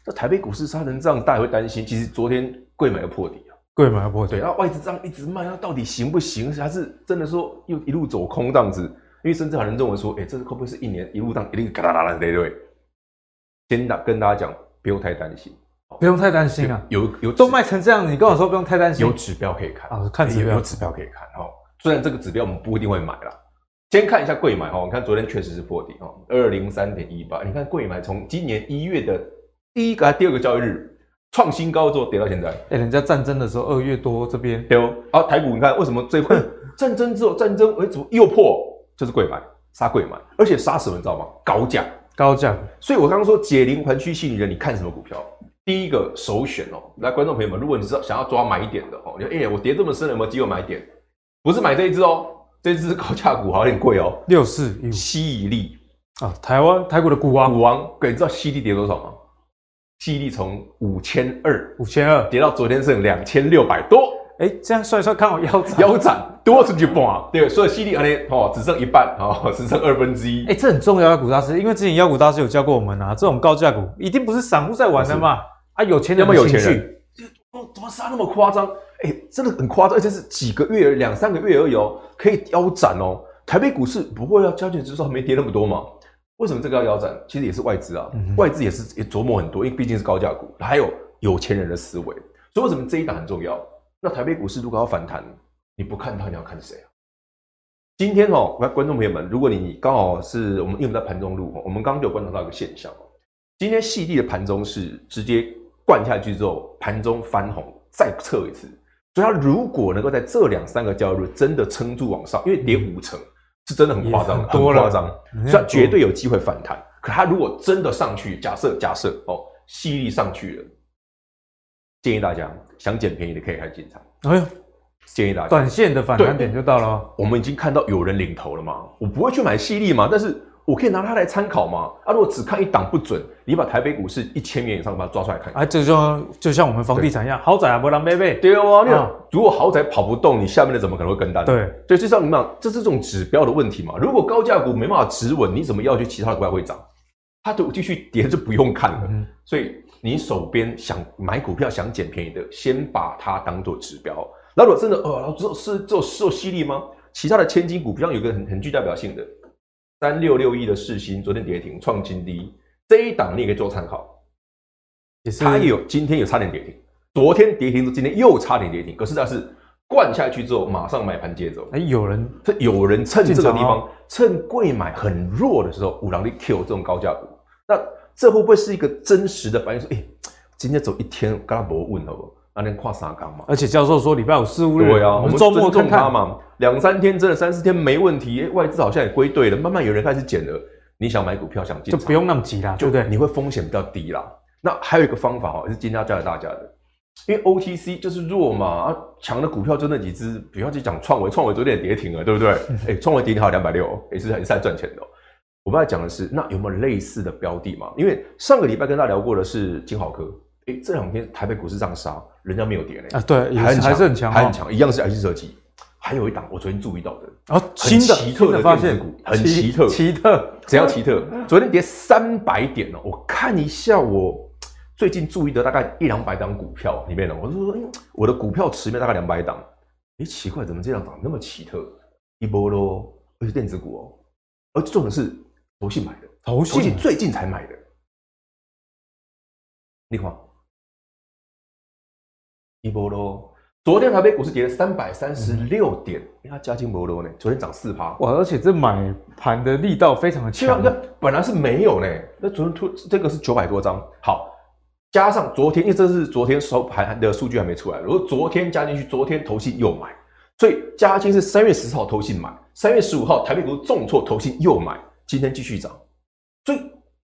那台北股市杀成这样，大家会担心。其实昨天贵买要破底啊，贵买要破底。对，然后外资这样一直卖，那到底行不行？还是真的说又一路走空这样子？因为甚至有人认为说，哎、欸，这是会不会是一年一路这样一路嘎啦啦啦对不对？先打跟大家讲，不用太担心。不用太担心啊，有有都卖成这样，你跟我说不用太担心。有指标可以看啊，看指标，有指标可以看哈。虽然这个指标我们不一定会买啦，先看一下柜买哈。你看昨天确实是破底哈，二零三点一八。你看柜买从今年一月的第一个还第二个交易日创新高之后跌到现在。哎，人家战争的时候二月多这边对哦。好，台股你看为什么最会 战争之后战争为主又破？就是柜买杀柜买，而且杀什么你知道吗？高价高价。所以我刚刚说解铃还须系铃人，你看什么股票？第一个首选哦，来，观众朋友们，如果你是想要抓买点的哦，你说，哎、欸，我跌这么深了，有没有机会买点？不是买这一只哦，这一支是 高价股，好像有点贵哦。六四一犀利啊，台湾台股的股王，股王，对，你知道吸力跌多少吗？吸力从五千二，五千二。跌到昨天剩两千六百多，哎、欸，这样算一算，看我腰斩，腰斩多出去半，对，所以犀利啊，你哦，只剩一半哦，只剩二分之一。哎、欸，这很重要啊，股大师，因为之前妖股大师有教过我们啊，这种高价股一定不是散户在玩的嘛。啊，有钱人有没有钱人？哦，怎么杀那么夸张？哎、欸，真的很夸张，而且是几个月、两三个月而已哦，可以腰斩哦。台北股市不会要交卷指数还没跌那么多嘛？为什么这个要腰斩？其实也是外资啊，嗯、外资也是也琢磨很多，因为毕竟是高价股，还有有钱人的思维。所以为什么这一档很重要？那台北股市如果要反弹，你不看它，你要看谁啊？今天哦，来观众朋友们，如果你刚好是我们因为在盘中录，我们刚刚就有观察到一个现象哦，今天细粒的盘中是直接。灌下去之后，盘中翻红，再测一次。所以，它如果能够在这两三个交易日真的撑住往上，因为跌五成是真的很夸张，很夸张，所以它绝对有机会反弹。可它如果真的上去，假设假设哦，吸力上去了，建议大家想捡便宜的可以开始进场。哎呦，建议大家短线的反弹点就到了。我们已经看到有人领头了嘛，我不会去买细粒嘛，但是。我可以拿它来参考嘛？啊，如果只看一档不准，你把台北股市一千元以上把它抓出来看。哎、啊，这就就像我们房地产一样，豪宅啊，不让背背。对哦，那如果豪宅跑不动，你下面的怎么可能会跟单？对，所以就像你们讲，这是这种指标的问题嘛。如果高价股没办法止稳，你怎么要去其他的股票会涨？它都继续跌就不用看了。嗯、所以你手边想买股票想捡便宜的，先把它当做指标。那如果真的哦，只有是只有受犀利吗？其他的千金股票有个很很具代表性的。三六六一的世新昨天跌停创新低，这一档你也可以做参考。也是，它也有今天有差点跌停，昨天跌停，今天又差点跌停。可是它是灌下去之后马上买盘接走。哎，有人有人趁这个地方趁贵买很弱的时候，五郎力 Q 这种高价股，那这会不会是一个真实的反应？说，哎，今天走一天，刚刚不问了不？那天跨三缸嘛，而且教授说礼拜五四五日，对啊，我们周末重它嘛，两三天真的三四天没问题，外资好像也归队了，慢慢有人开始减了。你想买股票想进，就不用那么急啦，对不对？你会风险比较低啦。那还有一个方法哈，也是今天要教给大家的，因为 OTC 就是弱嘛，啊，强的股票就那几只，比方去讲创维，创维昨天也跌停了，对不对？哎，创维跌停还有两百六，也是很是在赚钱的。我们要讲的是，那有没有类似的标的嘛？因为上个礼拜跟大家聊过的是金豪科。哎，这两天台北股市这样杀，人家没有跌呢。啊，对，还还是很强，还很强，一样是 IC 设计。还有一档，我昨天注意到的，啊，新的奇特的发现股，很奇特，奇特，怎样奇特？昨天跌三百点哦，我看一下，我最近注意的大概一两百档股票里面呢，我就说，我的股票池面大概两百档。哎，奇怪，怎么这样涨那么奇特？一波喽，而且电子股哦，而重点是投信买的，投信最近才买的。你看，一波喽。昨天台北股市跌了三百三十六点，因为它加金波罗呢，昨天涨四趴。哇，而且这买盘的力道非常的强。那本来是没有呢，那昨天突这个是九百多张，好，加上昨天，因为这是昨天收盘的数据还没出来，如果昨天加进去，昨天投信又买，所以加金是三月十号投信买，三月十五号台北股市重挫，投信又买，今天继续涨，所以，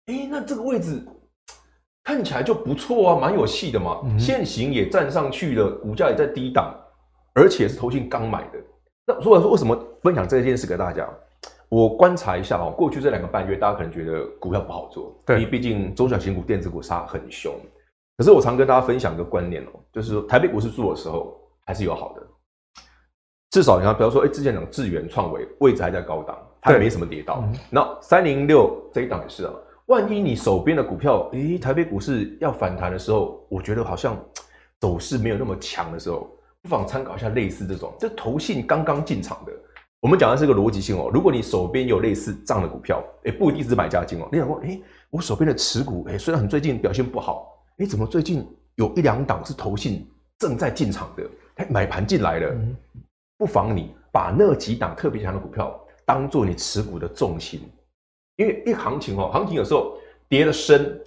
哎，那这个位置。看起来就不错啊，蛮有戏的嘛。线型也站上去了，股价也在低档，而且是投信刚买的。那所以说，为什么分享这件事给大家？我观察一下哦，过去这两个半月，大家可能觉得股票不好做，对，因为毕竟中小型股、电子股杀很凶。可是我常跟大家分享一个观念哦，就是说台北股市做的时候还是有好的，至少你看，比方说，哎，之前讲智源创维位置还在高档，它也没什么跌到。那三零六这一档也是啊。万一你手边的股票，诶，台北股市要反弹的时候，我觉得好像走势没有那么强的时候，不妨参考一下类似这种，这投信刚刚进场的。我们讲的是个逻辑性哦。如果你手边有类似这样的股票，诶，不一定是买家金哦。你想说，诶，我手边的持股，诶，虽然很最近表现不好，诶，怎么最近有一两档是投信正在进场的，诶，买盘进来了，不妨你把那几档特别强的股票当做你持股的重心。因为一行情哦，行情有时候跌得深，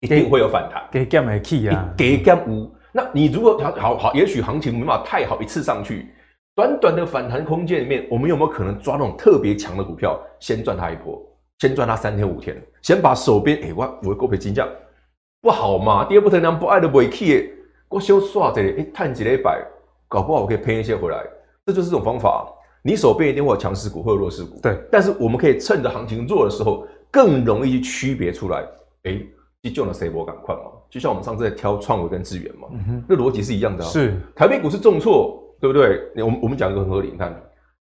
一定会有反弹。给减没去啊？给减无。那你如果好好好，也许行情没办法太好，一次上去，短短的反弹空间里面，我们有没有可能抓那种特别强的股票，先赚它一波，先赚它三天五天，先把手边哎我我的股票金价不好嘛？第二波腾量不爱的不会去，我先刷这里，哎，探几礼拜，搞不好我可以赔一些回来，这就是这种方法。你手边一定会有强势股或者弱势股，对。但是我们可以趁着行情弱的时候，更容易去区别出来。哎、欸，去救了谁波赶快嘛？就像我们上次在挑创维跟智源嘛，嗯，那逻辑是一样的、啊。是，台北股市重挫，对不对？我们我们讲一个很合理，你看，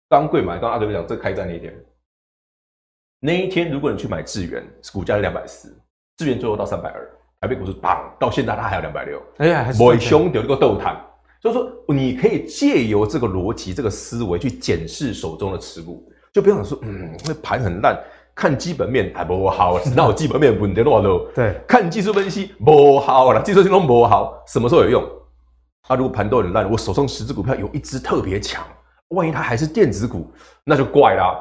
刚贵买，刚阿德讲这开战那一天，那一天如果你去买智源，股价是两百四，智源最后到三百二，台北股市棒，到现在它还有两百六，哎呀，还是尾凶有一个豆炭。就是说，你可以借由这个逻辑、这个思维去检视手中的持股，就不要想说，嗯，那盘很烂，看基本面还不好，那我基本面稳定多少？对，看技术分析不好了，技术性都不好，什么时候有用？啊，如果盘都很烂，我手上十只股票有一只特别强，万一它还是电子股，那就怪啦。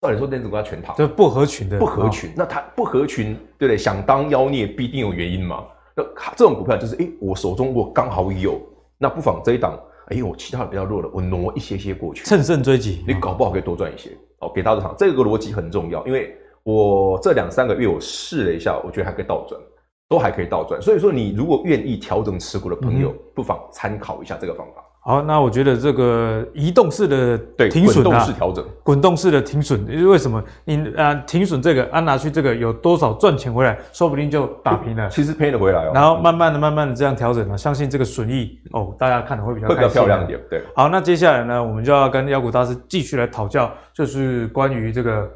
照理说，电子股要全套，这不合群的，不合群。哦、那它不合群，对不对？想当妖孽，必定有原因嘛。那这种股票就是，诶，我手中我刚好有。那不妨这一档，哎呦，其他的比较弱的，我挪一些些过去，乘胜追击，你搞不好可以多赚一些。哦，给大家场，这个逻辑很重要，因为我这两三个月我试了一下，我觉得还可以倒转，都还可以倒转。所以说，你如果愿意调整持股的朋友，嗯、不妨参考一下这个方法。好，那我觉得这个移动式的停损啊，滚动式调整，滚动式的停损，因为为什么？你啊停损这个，按、啊、拿去这个有多少赚钱回来，说不定就打平了。其实赔了回来哦。然后慢慢的、慢慢的这样调整呢，相信这个损益哦，大家看的会比较会比较漂亮一点。对。好，那接下来呢，我们就要跟妖股大师继续来讨教，就是关于这个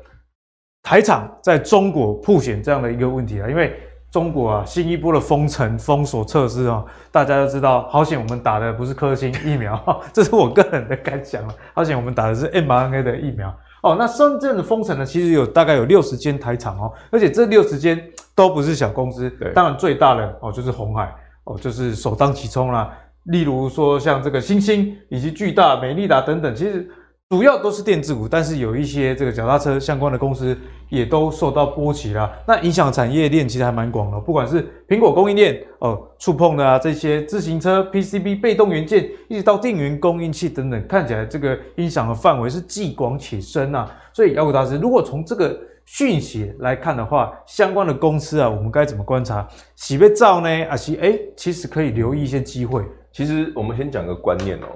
台厂在中国曝险这样的一个问题啊，因为。中国啊，新一波的封城、封锁措施啊，大家都知道，好险我们打的不是科兴疫苗，这是我个人的感想了。好险我们打的是 mRNA 的疫苗哦。那深圳的封城呢，其实有大概有六十间台厂哦，而且这六十间都不是小公司，对，当然最大的哦就是红海哦，就是首当其冲啦。例如说像这个星星以及巨大、美利达等等，其实。主要都是电子股，但是有一些这个脚踏车相关的公司也都受到波及了。那影响产业链其实还蛮广的，不管是苹果供应链哦，触碰的啊这些自行车 PCB 被动元件，一直到电源供应器等等，看起来这个影响的范围是既广且深啊。所以妖股大师，如果从这个讯息来看的话，相关的公司啊，我们该怎么观察？喜被造呢？啊，其哎，其实可以留意一些机会。其实我们先讲个观念哦。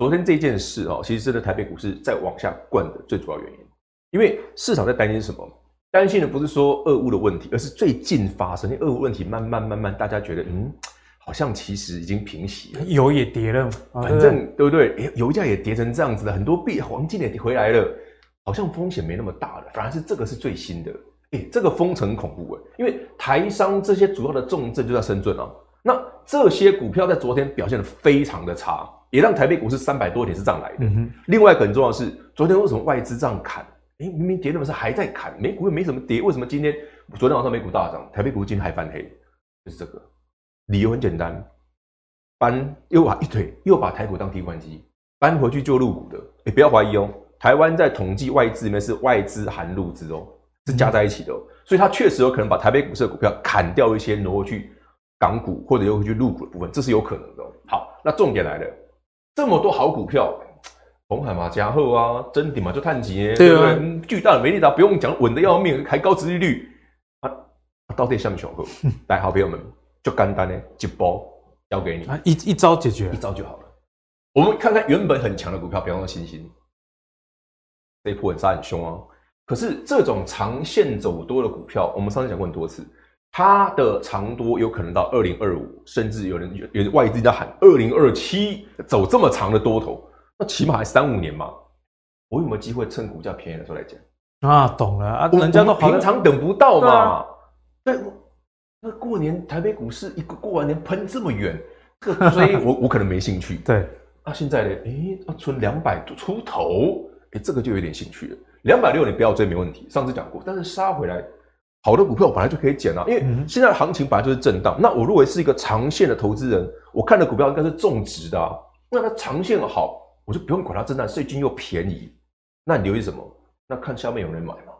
昨天这件事哦，其实是台北股市在往下灌的最主要原因，因为市场在担心什么？担心的不是说俄乌的问题，而是最近发生的俄乌问题，慢慢慢慢，大家觉得嗯，好像其实已经平息了，油也跌了，反正对不对？哎，油价也跌成这样子了，很多币黄金也回来了，好像风险没那么大了，反而是这个是最新的。哎，这个封城恐怖哎，因为台商这些主要的重镇就在深圳啊，那这些股票在昨天表现的非常的差。也让台北股市三百多点是这样来的。嗯、另外一个很重要的是，昨天为什么外资这样砍？哎，明明跌那么深还在砍，美股又没什么跌，为什么今天昨天晚上美股大涨，台北股今天还翻黑？就是这个理由很简单，搬又把一腿又把台股当提款机，搬回去就入股的。哎，不要怀疑哦，台湾在统计外资里面是外资含入资哦，是加在一起的，哦，所以它确实有可能把台北股市的股票砍掉一些，挪回去港股或者又回去入股的部分，这是有可能的，哦。好，那重点来了，这么多好股票。红海嘛，加厚啊，真顶嘛就探底，对不对？巨大的美利达不用讲，稳的要命，还高殖利率啊，到底像不像好？来，好朋友们，就简单的一包交给你，啊、一一招解决，一招就好了。我们看看原本很强的股票，比方说欣兴，这一波很杀很凶啊。可是这种长线走多的股票，我们上次讲过很多次，它的长多有可能到二零二五，甚至有人有有外资在喊二零二七，走这么长的多头。那起码还三五年嘛，我有没有机会趁股价便宜的时候来讲？啊，懂了啊，人家都平常等不到嘛。对，啊，那过年台北股市一个过完年喷这么远，所以 我我可能没兴趣。对，啊，现在呢，哎，要存两百出头，哎，这个就有点兴趣了。两百六你不要追没问题，上次讲过。但是杀回来，好的股票我本来就可以捡啊，因为现在的行情本来就是震荡。那我如果是一个长线的投资人，我看的股票应该是重质的啊，那它长线好。我就不用管它震荡，税金又便宜，那你留意什么？那看下面有人买吗？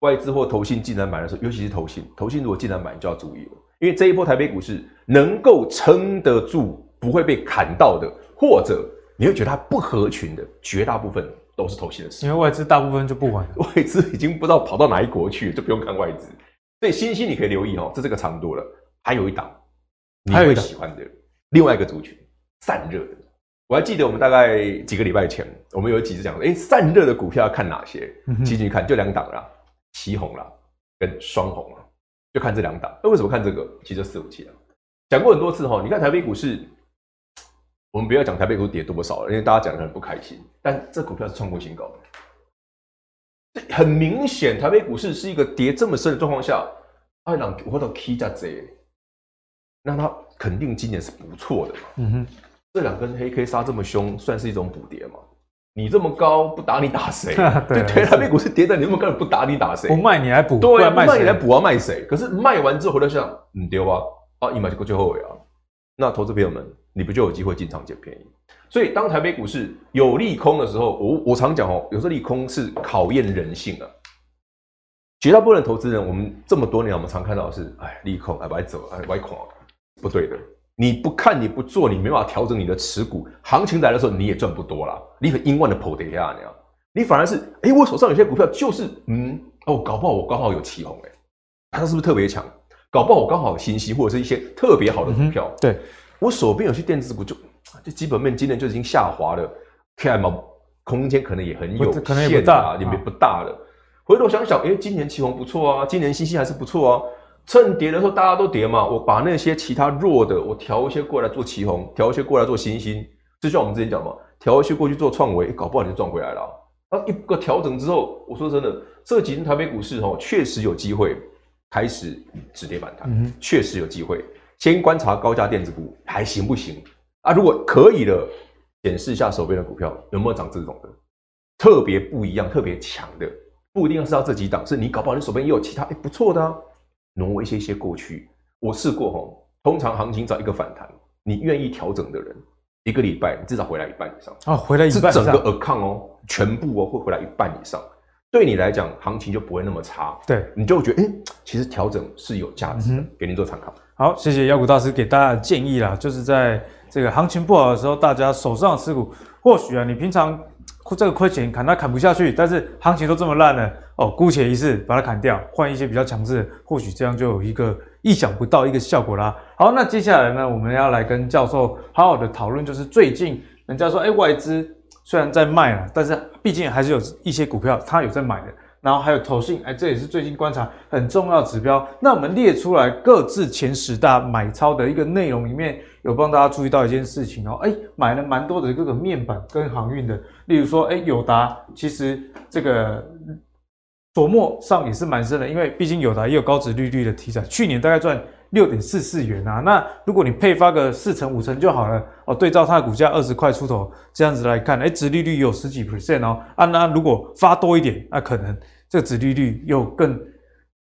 外资或投信进来买的时候，尤其是投信，投信如果进来买，你就要注意了，因为这一波台北股市能够撑得住，不会被砍到的，或者你会觉得它不合群的，绝大部分都是投信的事。因为外资大部分就不管，外资已经不知道跑到哪一国去，就不用看外资。所以新兴你可以留意哦，这是个长多了，还有一档你会喜欢的，另外一个族群散热的。我还记得我们大概几个礼拜前，我们有几次讲说，哎，散热的股票要看哪些？继续看，就两档啦，旗红啦，跟双红啦，就看这两档。那为什么看这个？其实就四五七啊，讲过很多次哈。你看台北股市，我们不要讲台北股跌多少了，因为大家讲的很不开心。但这股票是创过新高的，很明显，台北股市是一个跌这么深的状况下，二档我到 K 加 Z，那它肯定今年是不错的嘛。嗯哼。这两根黑 K 杀这么凶，算是一种补跌嘛？你这么高不打你打谁？对对，台北股市跌的，你这么高不打你打谁？不卖你来补，对，不卖你来补啊卖谁？可是卖完之后回来想，嗯，丢啊，啊，一买就过最后尾啊。那投资朋友们，你不就有机会进场捡便宜？所以当台北股市有利空的时候，我我常讲哦，有时候利空是考验人性啊。绝大部分投资人，我们这么多年，我们常看到的是，哎，利空，哎，歪走，哎，歪垮，不对的。你不看，你不做，你没办法调整你的持股。行情来的时候，你也赚不多啦。你很阴万的跑跌下，你啊，你反而是，哎、欸，我手上有些股票就是，嗯，哦，搞不好我刚好有奇鋐，哎，它是不是特别强？搞不好我刚好有欣兴，或者是一些特别好的股票。嗯、对，我手边有些电子股就，就基本面今年就已经下滑了，KM 空间可能也很有限，可能也不大，也不大了。回头想想，哎、欸，今年旗红不错啊，今年欣兴还是不错啊。趁跌的时候，大家都跌嘛，我把那些其他弱的，我调一些过来做旗红，调一些过来做欣兴，就像我们之前讲嘛，调一些过去做创惟，搞不好你就赚回来了。啊，一个调整之后，我说真的，这几天台北股市哦，确实有机会开始止跌反弹，嗯，确实有机会。先观察高价电子股还行不行啊？如果可以的，检视一下手边的股票有没有涨这种的，特别不一样、特别强的，不一定要是要这几档，是你搞不好你手边也有其他哎、欸、不错的啊。挪一些些过去，我试过哦。通常行情找一个反弹，你愿意调整的人，一个礼拜你至少回来一半以上啊，回来一半以上，是整个 account 哦，全部哦会回来一半以上。对你来讲，行情就不会那么差。对，你就会觉得，哎、欸，其实调整是有价值的，嗯、给您做参考。好，谢谢妖股大师给大家的建议啦，就是在这个行情不好的时候，大家手上的持股，或许啊，你平常。这个亏钱砍它砍不下去，但是行情都这么烂了哦，姑且一试把它砍掉，换一些比较强势的，或许这样就有一个意想不到一个效果啦。好，那接下来呢，我们要来跟教授好好的讨论，就是最近人家说，哎，外资虽然在卖了，但是毕竟还是有一些股票它有在买的。然后还有投信，哎，这也是最近观察很重要指标。那我们列出来各自前十大买超的一个内容里面，有帮大家注意到一件事情哦，哎，买了蛮多的各个面板跟航运的，例如说，哎，友达其实这个琢磨上也是蛮深的，因为毕竟友达也有高值利率的题材，去年大概赚六点四四元啊。那如果你配发个四成五成就好了哦，对照它的股价二十块出头这样子来看，哎，殖利率有十几 percent 哦。啊，那如果发多一点，那可能这个殖利率又更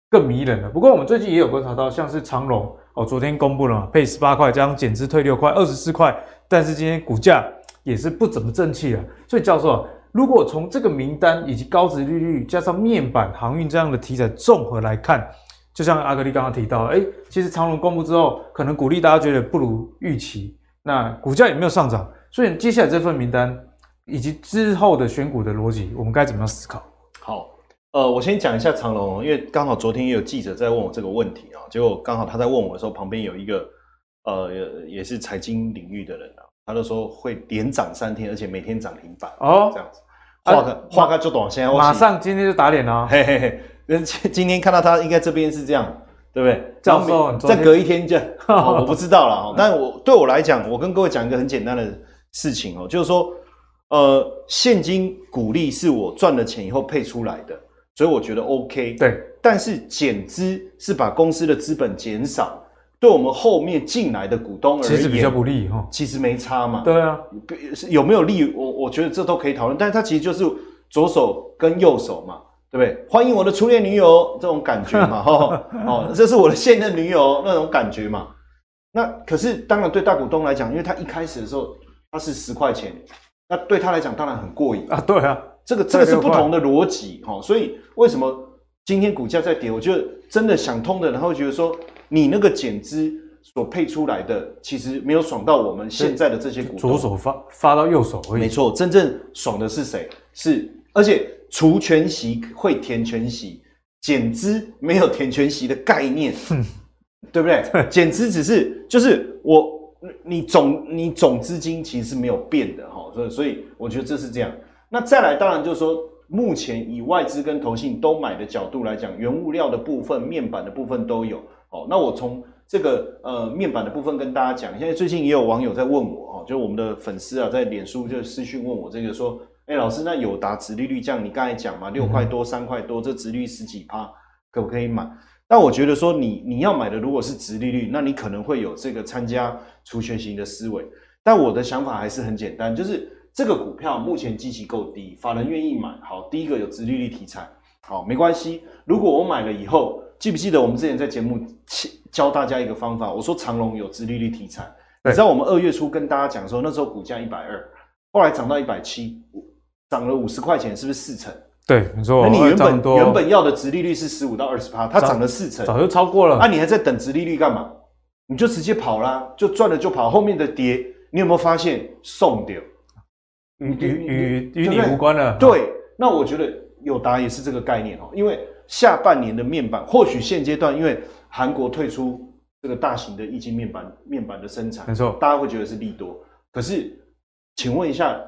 更迷人了。不过我们最近也有观察到，像是长荣哦，昨天公布了嘛，配十八块，加上减资退六块，二十四块，但是今天股价也是不怎么正气啊。所以教授。如果从这个名单以及高殖利率加上面板航运这样的题材综合来看，就像阿格力刚刚提到，哎，其实长隆公布之后，可能鼓励大家觉得不如预期，那股价也没有上涨，所以接下来这份名单以及之后的选股的逻辑，我们该怎么样思考？好，呃，我先讲一下长隆，因为刚好昨天也有记者在问我这个问题啊，结果刚好他在问我的时候，旁边有一个呃也是财经领域的人啊。他就说会连涨三天，而且每天涨停板哦，这样子，画个画个就短线，马上今天就打脸了，嘿嘿嘿。今天看到他应该这边是这样，对不对？教授，再隔一天就，我不知道了。但我对我来讲，我跟各位讲一个很简单的事情哦，就是说，呃，现金股利是我赚了钱以后配出来的，所以我觉得 OK。对，但是减资是把公司的资本减少。对我们后面进来的股东而言，其实比较不利哈。其实没差嘛。对啊，有没有利？我我觉得这都可以讨论。但是它其实就是左手跟右手嘛，对不对？欢迎我的初恋女友这种感觉嘛，哈哦，这是我的现任女友那种感觉嘛。那可是当然对大股东来讲，因为他一开始的时候他是十块钱，那对他来讲当然很过瘾啊。对啊，这个这个是不同的逻辑哈。所以为什么今天股价在跌？我觉得真的想通的，然后觉得说。你那个减资所配出来的，其实没有爽到我们现在的这些股东。左手发发到右手而已。没错，真正爽的是谁？是而且除权息会填权息，减资没有填权息的概念，对不对？减资只是就是我你总你总资金其实是没有变的哈，所以所以我觉得这是这样。那再来，当然就是说，目前以外资跟投信都买的角度来讲，原物料的部分、面板的部分都有。哦，那我从这个呃面板的部分跟大家讲，现在最近也有网友在问我哦，就我们的粉丝啊，在脸书就私讯问我这个说，哎，老师，那友达殖利率降，你刚才讲嘛，六块多三块多，这殖利率十几趴，可不可以买？但我觉得说你你要买的如果是殖利率，那你可能会有这个参加除权型的思维。但我的想法还是很简单，就是这个股票目前基期够低，法人愿意买。好，第一个有殖利率题材，好，没关系。如果我买了以后。记不记得我们之前在节目教大家一个方法？我说长隆有殖利率题材，你知道我们二月初跟大家讲说，那时候股价一百二，后来涨到一百七，涨了五十块钱，是不是四成？对，没错。那你原本原本要的殖利率是十五到二十趴，它涨了四成，早就超过了。那、啊、你还在等殖利率干嘛？你就直接跑啦，就赚了就跑。后面的跌，你有没有发现送掉？与与与你无关了。对，那我觉得友达也是这个概念哦，因为。下半年的面板，或许现阶段因为韩国退出这个大型的液晶面板面板的生产，没错，大家会觉得是利多。可是，请问一下，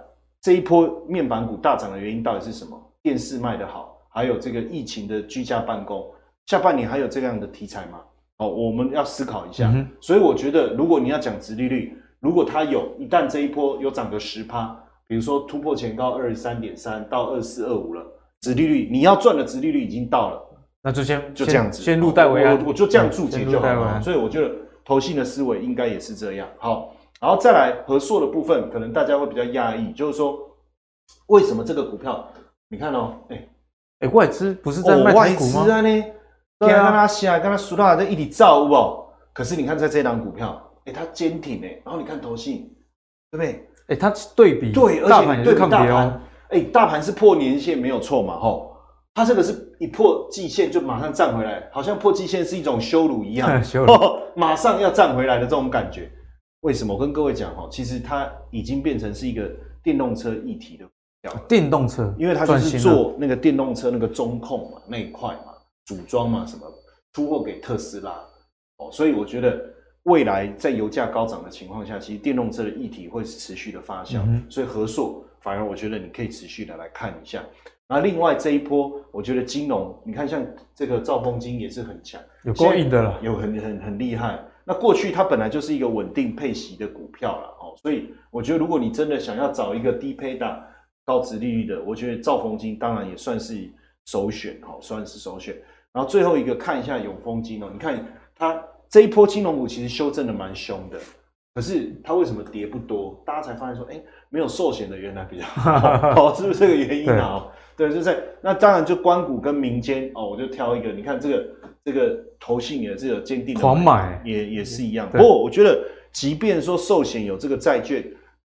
这一波面板股大涨的原因到底是什么？电视卖得好，还有这个疫情的居家办公，下半年还有这样的题材吗？哦，我们要思考一下。嗯、所以我觉得，如果你要讲殖利率，如果它有一旦这一波有涨个十趴，比如说突破前高二十三点三到二四二五了。殖利率，你要赚的殖利率已经到了，那就先就这样子，先入袋为安，我我就这样注解就好了。所以我觉得投信的思维应该也是这样。好，然后再来和硕的部分，可能大家会比较讶异，就是说为什么这个股票，你看哦，哎、欸、哎、欸，外资不是在卖台股吗？哦、外资啊呢，对啊，跟他下，跟他输到在一起造哦。可是你看在这档股票，哎、欸，它坚挺哎，然后你看投信，对不对？哎、欸，它对比对，而且对抗大盘。哎，大盘是破年线没有错嘛？吼，它这个是一破季线就马上站回来，好像破季线是一种羞辱一样，羞辱，马上要站回来的这种感觉。为什么？我跟各位讲哈，其实它已经变成是一个电动车议题的股票。电动车，因为它就是做那个电动车那个中控嘛，那一块嘛，组装嘛，什么出货给特斯拉哦，所以我觉得未来在油价高涨的情况下，其实电动车的议题会持续的发酵，嗯、所以合硕。反而我觉得你可以持续的来看一下，那另外这一波，我觉得金融，你看像这个兆丰金也是很强，有够硬的了，有很很很厉害。那过去它本来就是一个稳定配息的股票了哦，所以我觉得如果你真的想要找一个低配的高殖利率的，我觉得兆丰金当然也算是首选哦，算是首选。然后最后一个看一下永丰金哦，你看它这一波金融股其实修正的蛮凶的，可是它为什么跌不多？大家才发现说，哎、欸，没有寿险的原来比较好，哦，是不是这个原因啊？对，对，就是那当然就关股跟民间哦，我就挑一个，你看这个这个投信也是有坚定的狂买，也也是一样。不过我觉得，即便说寿险有这个债券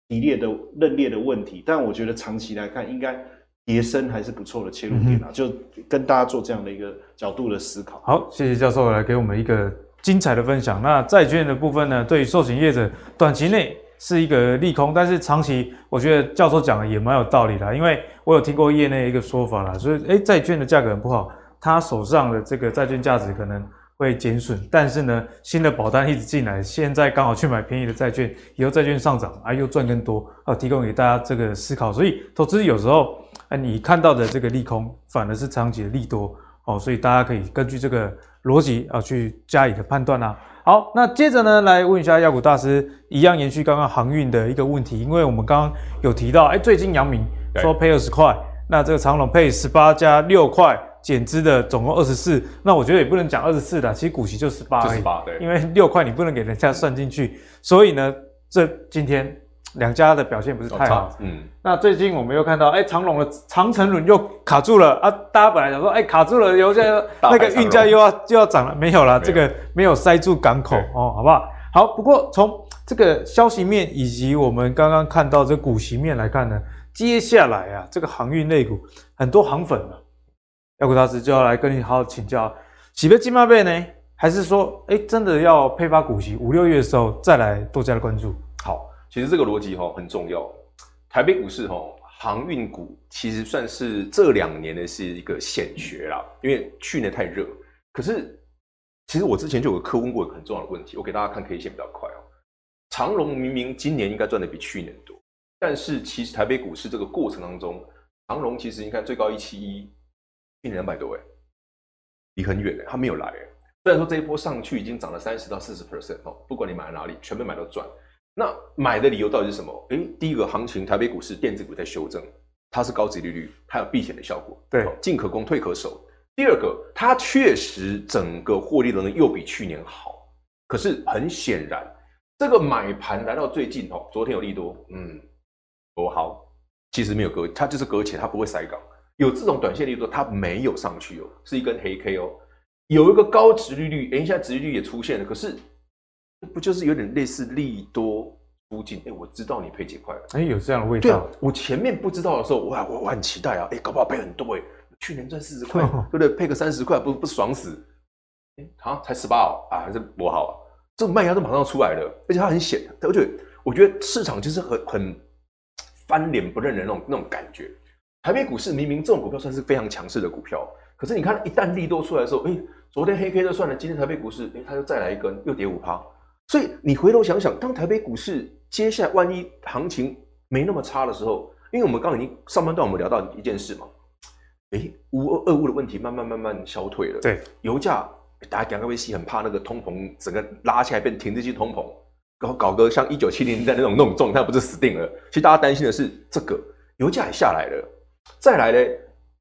提列的认列的问题，但我觉得长期来看，应该叠升还是不错的切入点啊，嗯、就跟大家做这样的一个角度的思考。好，谢谢教授来给我们一个。精彩的分享。那债券的部分呢？对于寿险业者，短期内是一个利空，但是长期，我觉得教授讲的也蛮有道理的。因为我有听过业内一个说法啦，所以，诶，债券的价格很不好，他手上的这个债券价值可能会减损。但是呢，新的保单一直进来，现在刚好去买便宜的债券，以后债券上涨啊，又赚更多啊，提供给大家这个思考。所以，投资有时候，哎，你看到的这个利空，反而是长期的利多哦。所以大家可以根据这个。逻辑啊，去加以的判断啊。好，那接着呢，来问一下妖股大师，一样延续刚刚航运的一个问题，因为我们刚刚有提到，哎，最近阳明说配二十块，那这个长隆配十八加六块，减资的总共二十四，那我觉得也不能讲二十四的，其实股息就十八，就十八，对，因为六块你不能给人家算进去，所以呢，这今天。两家的表现不是太好，嗯，那最近我们又看到，哎、欸，长隆的长城轮又卡住了啊！大家本来想说，哎、欸，卡住了，油价那个运价又要就要涨了，没有了，这个没有塞住港口哦，好不好？好，不过从这个消息面以及我们刚刚看到这股息面来看呢，接下来啊，这个航运类股很多航粉啊，要股大师就要来跟你好好请教，喜被金马贝呢，还是说，哎、真的要配发股息，五六月的时候再来多加的关注？好。其实这个逻辑哈很重要。台北股市哈航运股其实算是这两年的是一个显学啦，因为去年太热。可是其实我之前就有个客问过很重要的问题，我给大家看 K 线比较快哦。长荣明明今年应该赚的比去年多，但是其实台北股市这个过程当中，长荣其实你看最高一七一，去年两百多哎，离很远哎，他没有来哎。虽然说这一波上去已经涨了三十到四十 percent 哦，不管你买了哪里，全部买到赚。那买的理由到底是什么？诶，第一个行情，台北股市电子股在修正，它是高值利率，它有避险的效果，对，进可攻，退可守。第二个，它确实整个获利能力又比去年好。可是很显然，这个买盘来到最近哦，昨天有利多，嗯，多好，其实没有搁，它就是搁浅，它不会塞港。有这种短线利多，它没有上去哦，是一根黑 K 哦，有一个高值利率，诶，现在值利率也出现了，可是。不就是有点类似利多出尽？哎、欸，我知道你配几块了。哎、欸，有这样的味道。对啊，我前面不知道的时候，我我我很期待啊。哎、欸，搞不好配很多哎、欸，去年赚四十块，对不对？配个三十块，不不爽死？哎、欸，好像才十八哦，啊，这不好啊。这种卖压都马上出来了，而且它很险。而且我觉得市场就是很很翻脸不认人那种那种感觉。台北股市明明这种股票算是非常强势的股票，可是你看一旦利多出来的时候，哎、欸，昨天黑 K 就算了，今天台北股市，哎、欸，它又再来一根，又跌五趴。所以你回头想想，当台北股市接下来万一行情没那么差的时候，因为我们刚刚已经上半段我们聊到一件事嘛，哎，乌俄乌的问题慢慢慢慢消退了。对，油价大家讲个微信很怕那个通膨整个拉起来变停滞性通膨，搞搞个像一九七零年代那种那种状态，不是死定了？其实大家担心的是这个油价也下来了，再来呢，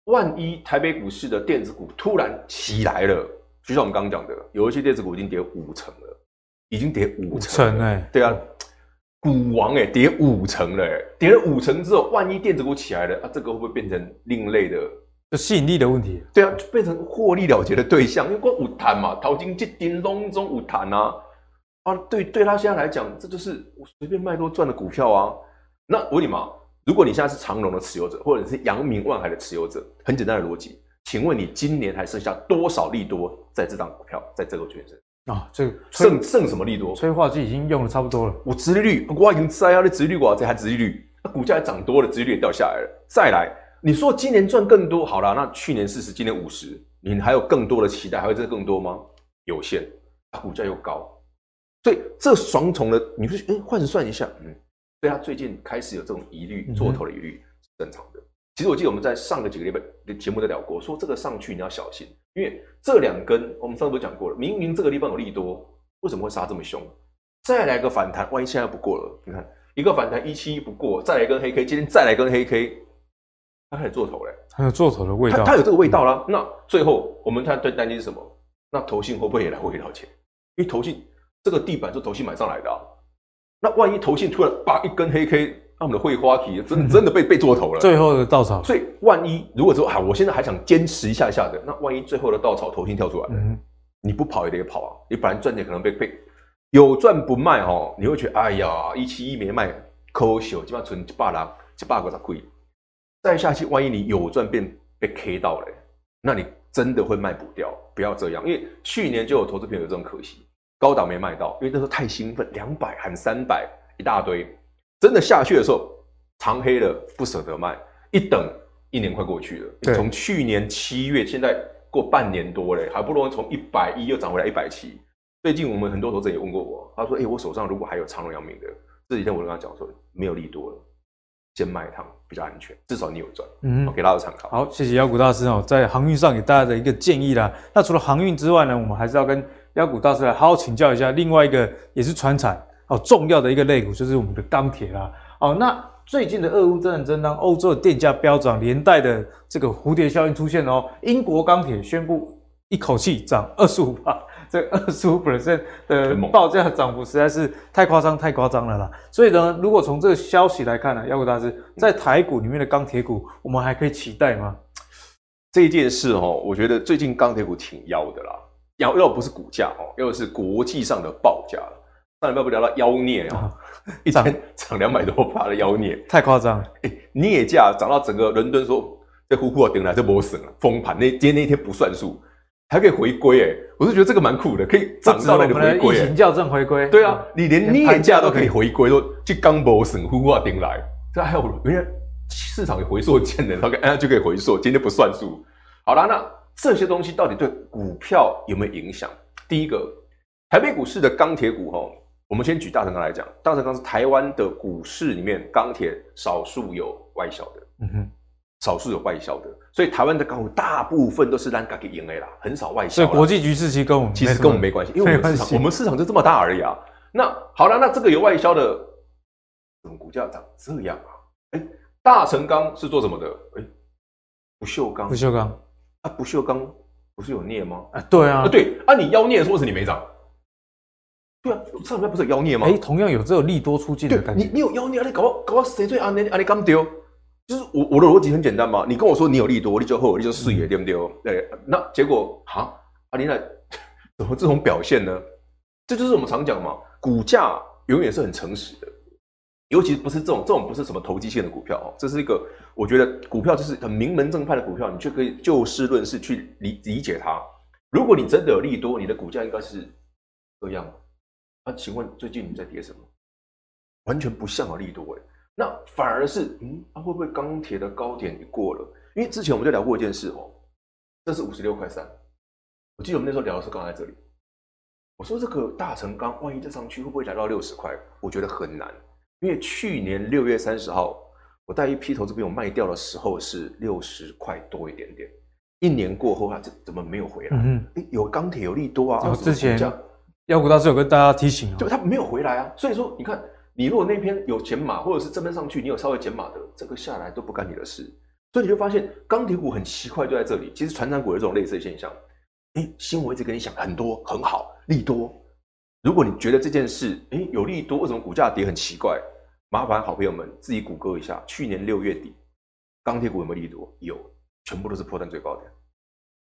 万一台北股市的电子股突然起来了，就像我们刚刚讲的，有一些电子股已经跌五成了。已经跌五成哎、欸，对啊，股王哎、欸，跌五成了哎、欸，跌了五成之后，万一电子股起来了啊，这个会不会变成另类的就吸引力的问题？对啊，就变成获利了结的对象，因为光五弹嘛，淘金这叮咚中五弹啊，啊，对，对他现在来讲，这就是我随便卖多赚的股票啊。那我问你嘛，如果你现在是长荣的持有者，或者是阳明万海的持有者，很简单的逻辑，请问你今年还剩下多少利多在这张股票，在这个券商？啊，这个剩剩什么利多？催化剂已经用的差不多了。我殖利率，我已经在啊，那殖利率我这还殖利率，那股价也涨多了，殖利率也掉下来了。再来，你说今年赚更多，好了，那去年四十，今年五十，你还有更多的期待，还会挣更多吗？有限，啊，股价又高，所以这双重的，你说，哎，换算一下，嗯，对他最近开始有这种疑虑，做头的疑虑是正常的。其实我记得我们在上个几个礼拜的节目都聊过，说这个上去你要小心。因为这两根，我们上次都讲过了，明明这个地方有利多，为什么会杀这么凶？再来个反弹，万一现在不过了，你看一个反弹一七一不过，再来一根黑 K，今天再来根黑 K，它开始做头嘞，它有做头的味道，它有这个味道啦。嗯、那最后我们看最担心是什么？那投信会不会也来回了钱？因为投信这个地板是投信买上来的啊。那万一投信突然叭一根黑 K，那我们的会花旗真的真的被被做头了，最后的稻草。所以万一如果说啊，我现在还想坚持一下下的，那万一最后的稻草投信跳出来了，嗯，你不跑也得跑啊。你本来赚钱可能被被有赚不卖哦，你会觉得哎呀，一七一没卖，抠手基本上存一百啦，一百个才亏。再下去，万一你有赚变被 K 到了，那你真的会卖不掉。不要这样，因为去年就有投资朋友有这种可惜。高档没卖到，因为那时候太兴奋，两百喊三百一大堆，真的下去的时候长黑了，不舍得卖，一等一年快过去了，从去年七月现在过半年多嘞，还不如从一百一又涨回来一百七。最近我们很多投资人也问过我，他说：“哎、欸，我手上如果还有长荣、阳明的，这几天我跟他讲说没有利多了，先卖一趟比较安全，至少你有赚。”嗯，给大家参考。好，谢谢妖股大师哦，在航运上给大家的一个建议啦。那除了航运之外呢，我们还是要跟妖股大师来好好请教一下，另外一个也是传产哦重要的一个类股，就是我们的钢铁啦。哦，那最近的俄乌战争当欧洲的电价飙涨，连带的这个蝴蝶效应出现哦。英国钢铁宣布一口气涨 二十五%，这二十五 percent 的报价涨幅实在是太夸张，太夸张了啦。所以呢，如果从这个消息来看呢，妖股大师在台股里面的钢铁股，我们还可以期待吗？这件事哦，我觉得最近钢铁股挺妖的啦。要要不是股价哦，要是国际上的报价了。上礼拜不聊到妖孽啊，一天涨两百多趴的妖孽，太夸张了。哎，镍价涨到整个伦敦说这呼呼啊顶来就没省了，封盘那今天那一天不算数，还可以回归哎，我是觉得这个蛮酷的，可以涨到那里回归。疫情校正回归，对啊，你连镍价都可以回归，说这刚波省呼呼啊顶来，这还有人家市场有回溯键的，他可哎就可以回溯，今天不算数。好了，那。这些东西到底对股票有没有影响？第一个，台北股市的钢铁股，哈，我们先举大成钢来讲，大成钢是台湾的股市里面钢铁少数有外销的，嗯哼，少数有外销的，所以台湾的钢股大部分都是让自己赢的啦，很少外销。所以国际局势其实跟我们其实跟我们没关系，因为我们市场我们市场就这么大而已啊。那好了，那这个有外销的，怎么股价涨这样啊？哎，大成钢是做什么的？哎，不锈钢，不锈钢。啊，不锈钢不是有镍吗？啊，对啊，啊对啊，你妖镍说是你没涨，对啊，上礼拜不是有妖镍吗？哎、欸，同样有这个利多出尽的感觉。你你有妖镍，你搞我搞我谁最安你安你刚丢？就是我我的逻辑很简单嘛，你跟我说你有利多，你就后你就视野对不对？对，那结果哈啊，你那 怎么这种表现呢？这就是我们常讲嘛，股价永远是很诚实的。尤其不是这种，这种不是什么投机性的股票哦，这是一个我觉得股票就是很名门正派的股票，你就可以就事论事去理理解它。如果你真的有利多，你的股价应该是这样。那请问最近你在跌什么？完全不像有利多哎，那反而是嗯，它会不会钢铁的高点已过了？因为之前我们就聊过一件事哦，这是五十六块三，我记得我们那时候聊的是刚在这里，我说这个大成钢万一再上去会不会来到六十块？我觉得很难。因为去年六月三十号，我带一批投资朋友卖掉的时候是六十块多一点点，一年过后啊，这怎么没有回来？嗯，有钢铁有利多啊。之前妖股大师有跟大家提醒，就它没有回来啊。所以说，你看，你如果那边有减码，或者是这边上去，你有稍微减码的，这个下来都不干你的事。所以你就发现钢铁股很奇怪，就在这里。其实船长股有这种类似的现象。哎，新闻我一直跟你讲很多很好利多。如果你觉得这件事，哎，有利多，为什么股价跌很奇怪？麻烦好朋友们自己谷歌一下，去年六月底，钢铁股有没有利多？有，全部都是波段最高点。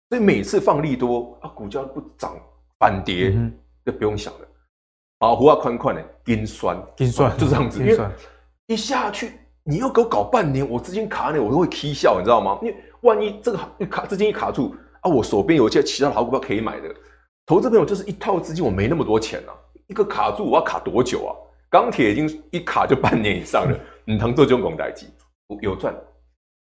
所以每次放利多啊，股价不涨反跌，就不用想了。啊，胡啊宽宽的，金酸金酸就这样子。因为一下去，你要给我搞半年，我资金卡你，我都会踢笑，你知道吗？因为万一这个卡资金一卡住啊，我手边有一些其他的好股票可以买的。投资朋友就是一套资金，我没那么多钱啊，一个卡住我要卡多久啊？钢铁已经一卡就半年以上了，你能做这种拱代机，有赚，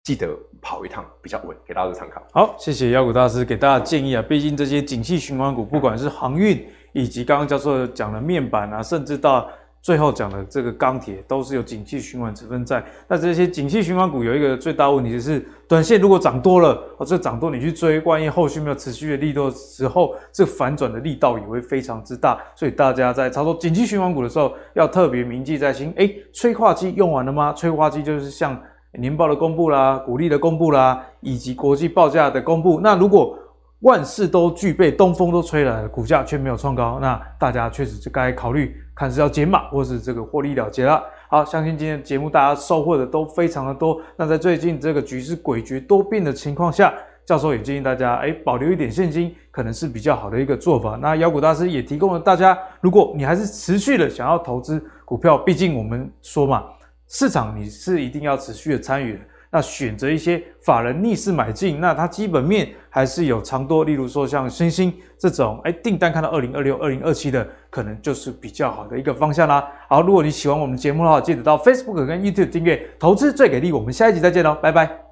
记得跑一趟比较稳，给大家参考。好，谢谢妖股大师给大家建议啊，毕竟这些景气循环股，不管是航运，以及刚刚教授讲的面板啊，甚至到。最后讲的这个钢铁都是有景气循环成分在，那这些景气循环股有一个最大问题就是，短线如果涨多了，哦，这涨多你去追，万一后续没有持续的利多时候，这反转的力道也会非常之大，所以大家在操作景气循环股的时候，要特别铭记在心。哎，催化剂用完了吗？催化剂就是像年报的公布啦、股利的公布啦，以及国际报价的公布。那如果万事都具备，东风都吹来了，股价却没有创高，那大家确实就该考虑看是要减码，或是这个获利了结了。好，相信今天的节目大家收获的都非常的多。那在最近这个局势诡谲多变的情况下，教授也建议大家，哎，保留一点现金，可能是比较好的一个做法。那妖股大师也提供了大家，如果你还是持续的想要投资股票，毕竟我们说嘛，市场你是一定要持续的参与。那选择一些法人逆势买进，那它基本面还是有长多，例如说像星星这种，哎，订单看到二零二六、二零二七的，可能就是比较好的一个方向啦。好，如果你喜欢我们节目的话，记得到 Facebook 跟 YouTube 订阅“投资最给力”。我们下一集再见喽，拜拜。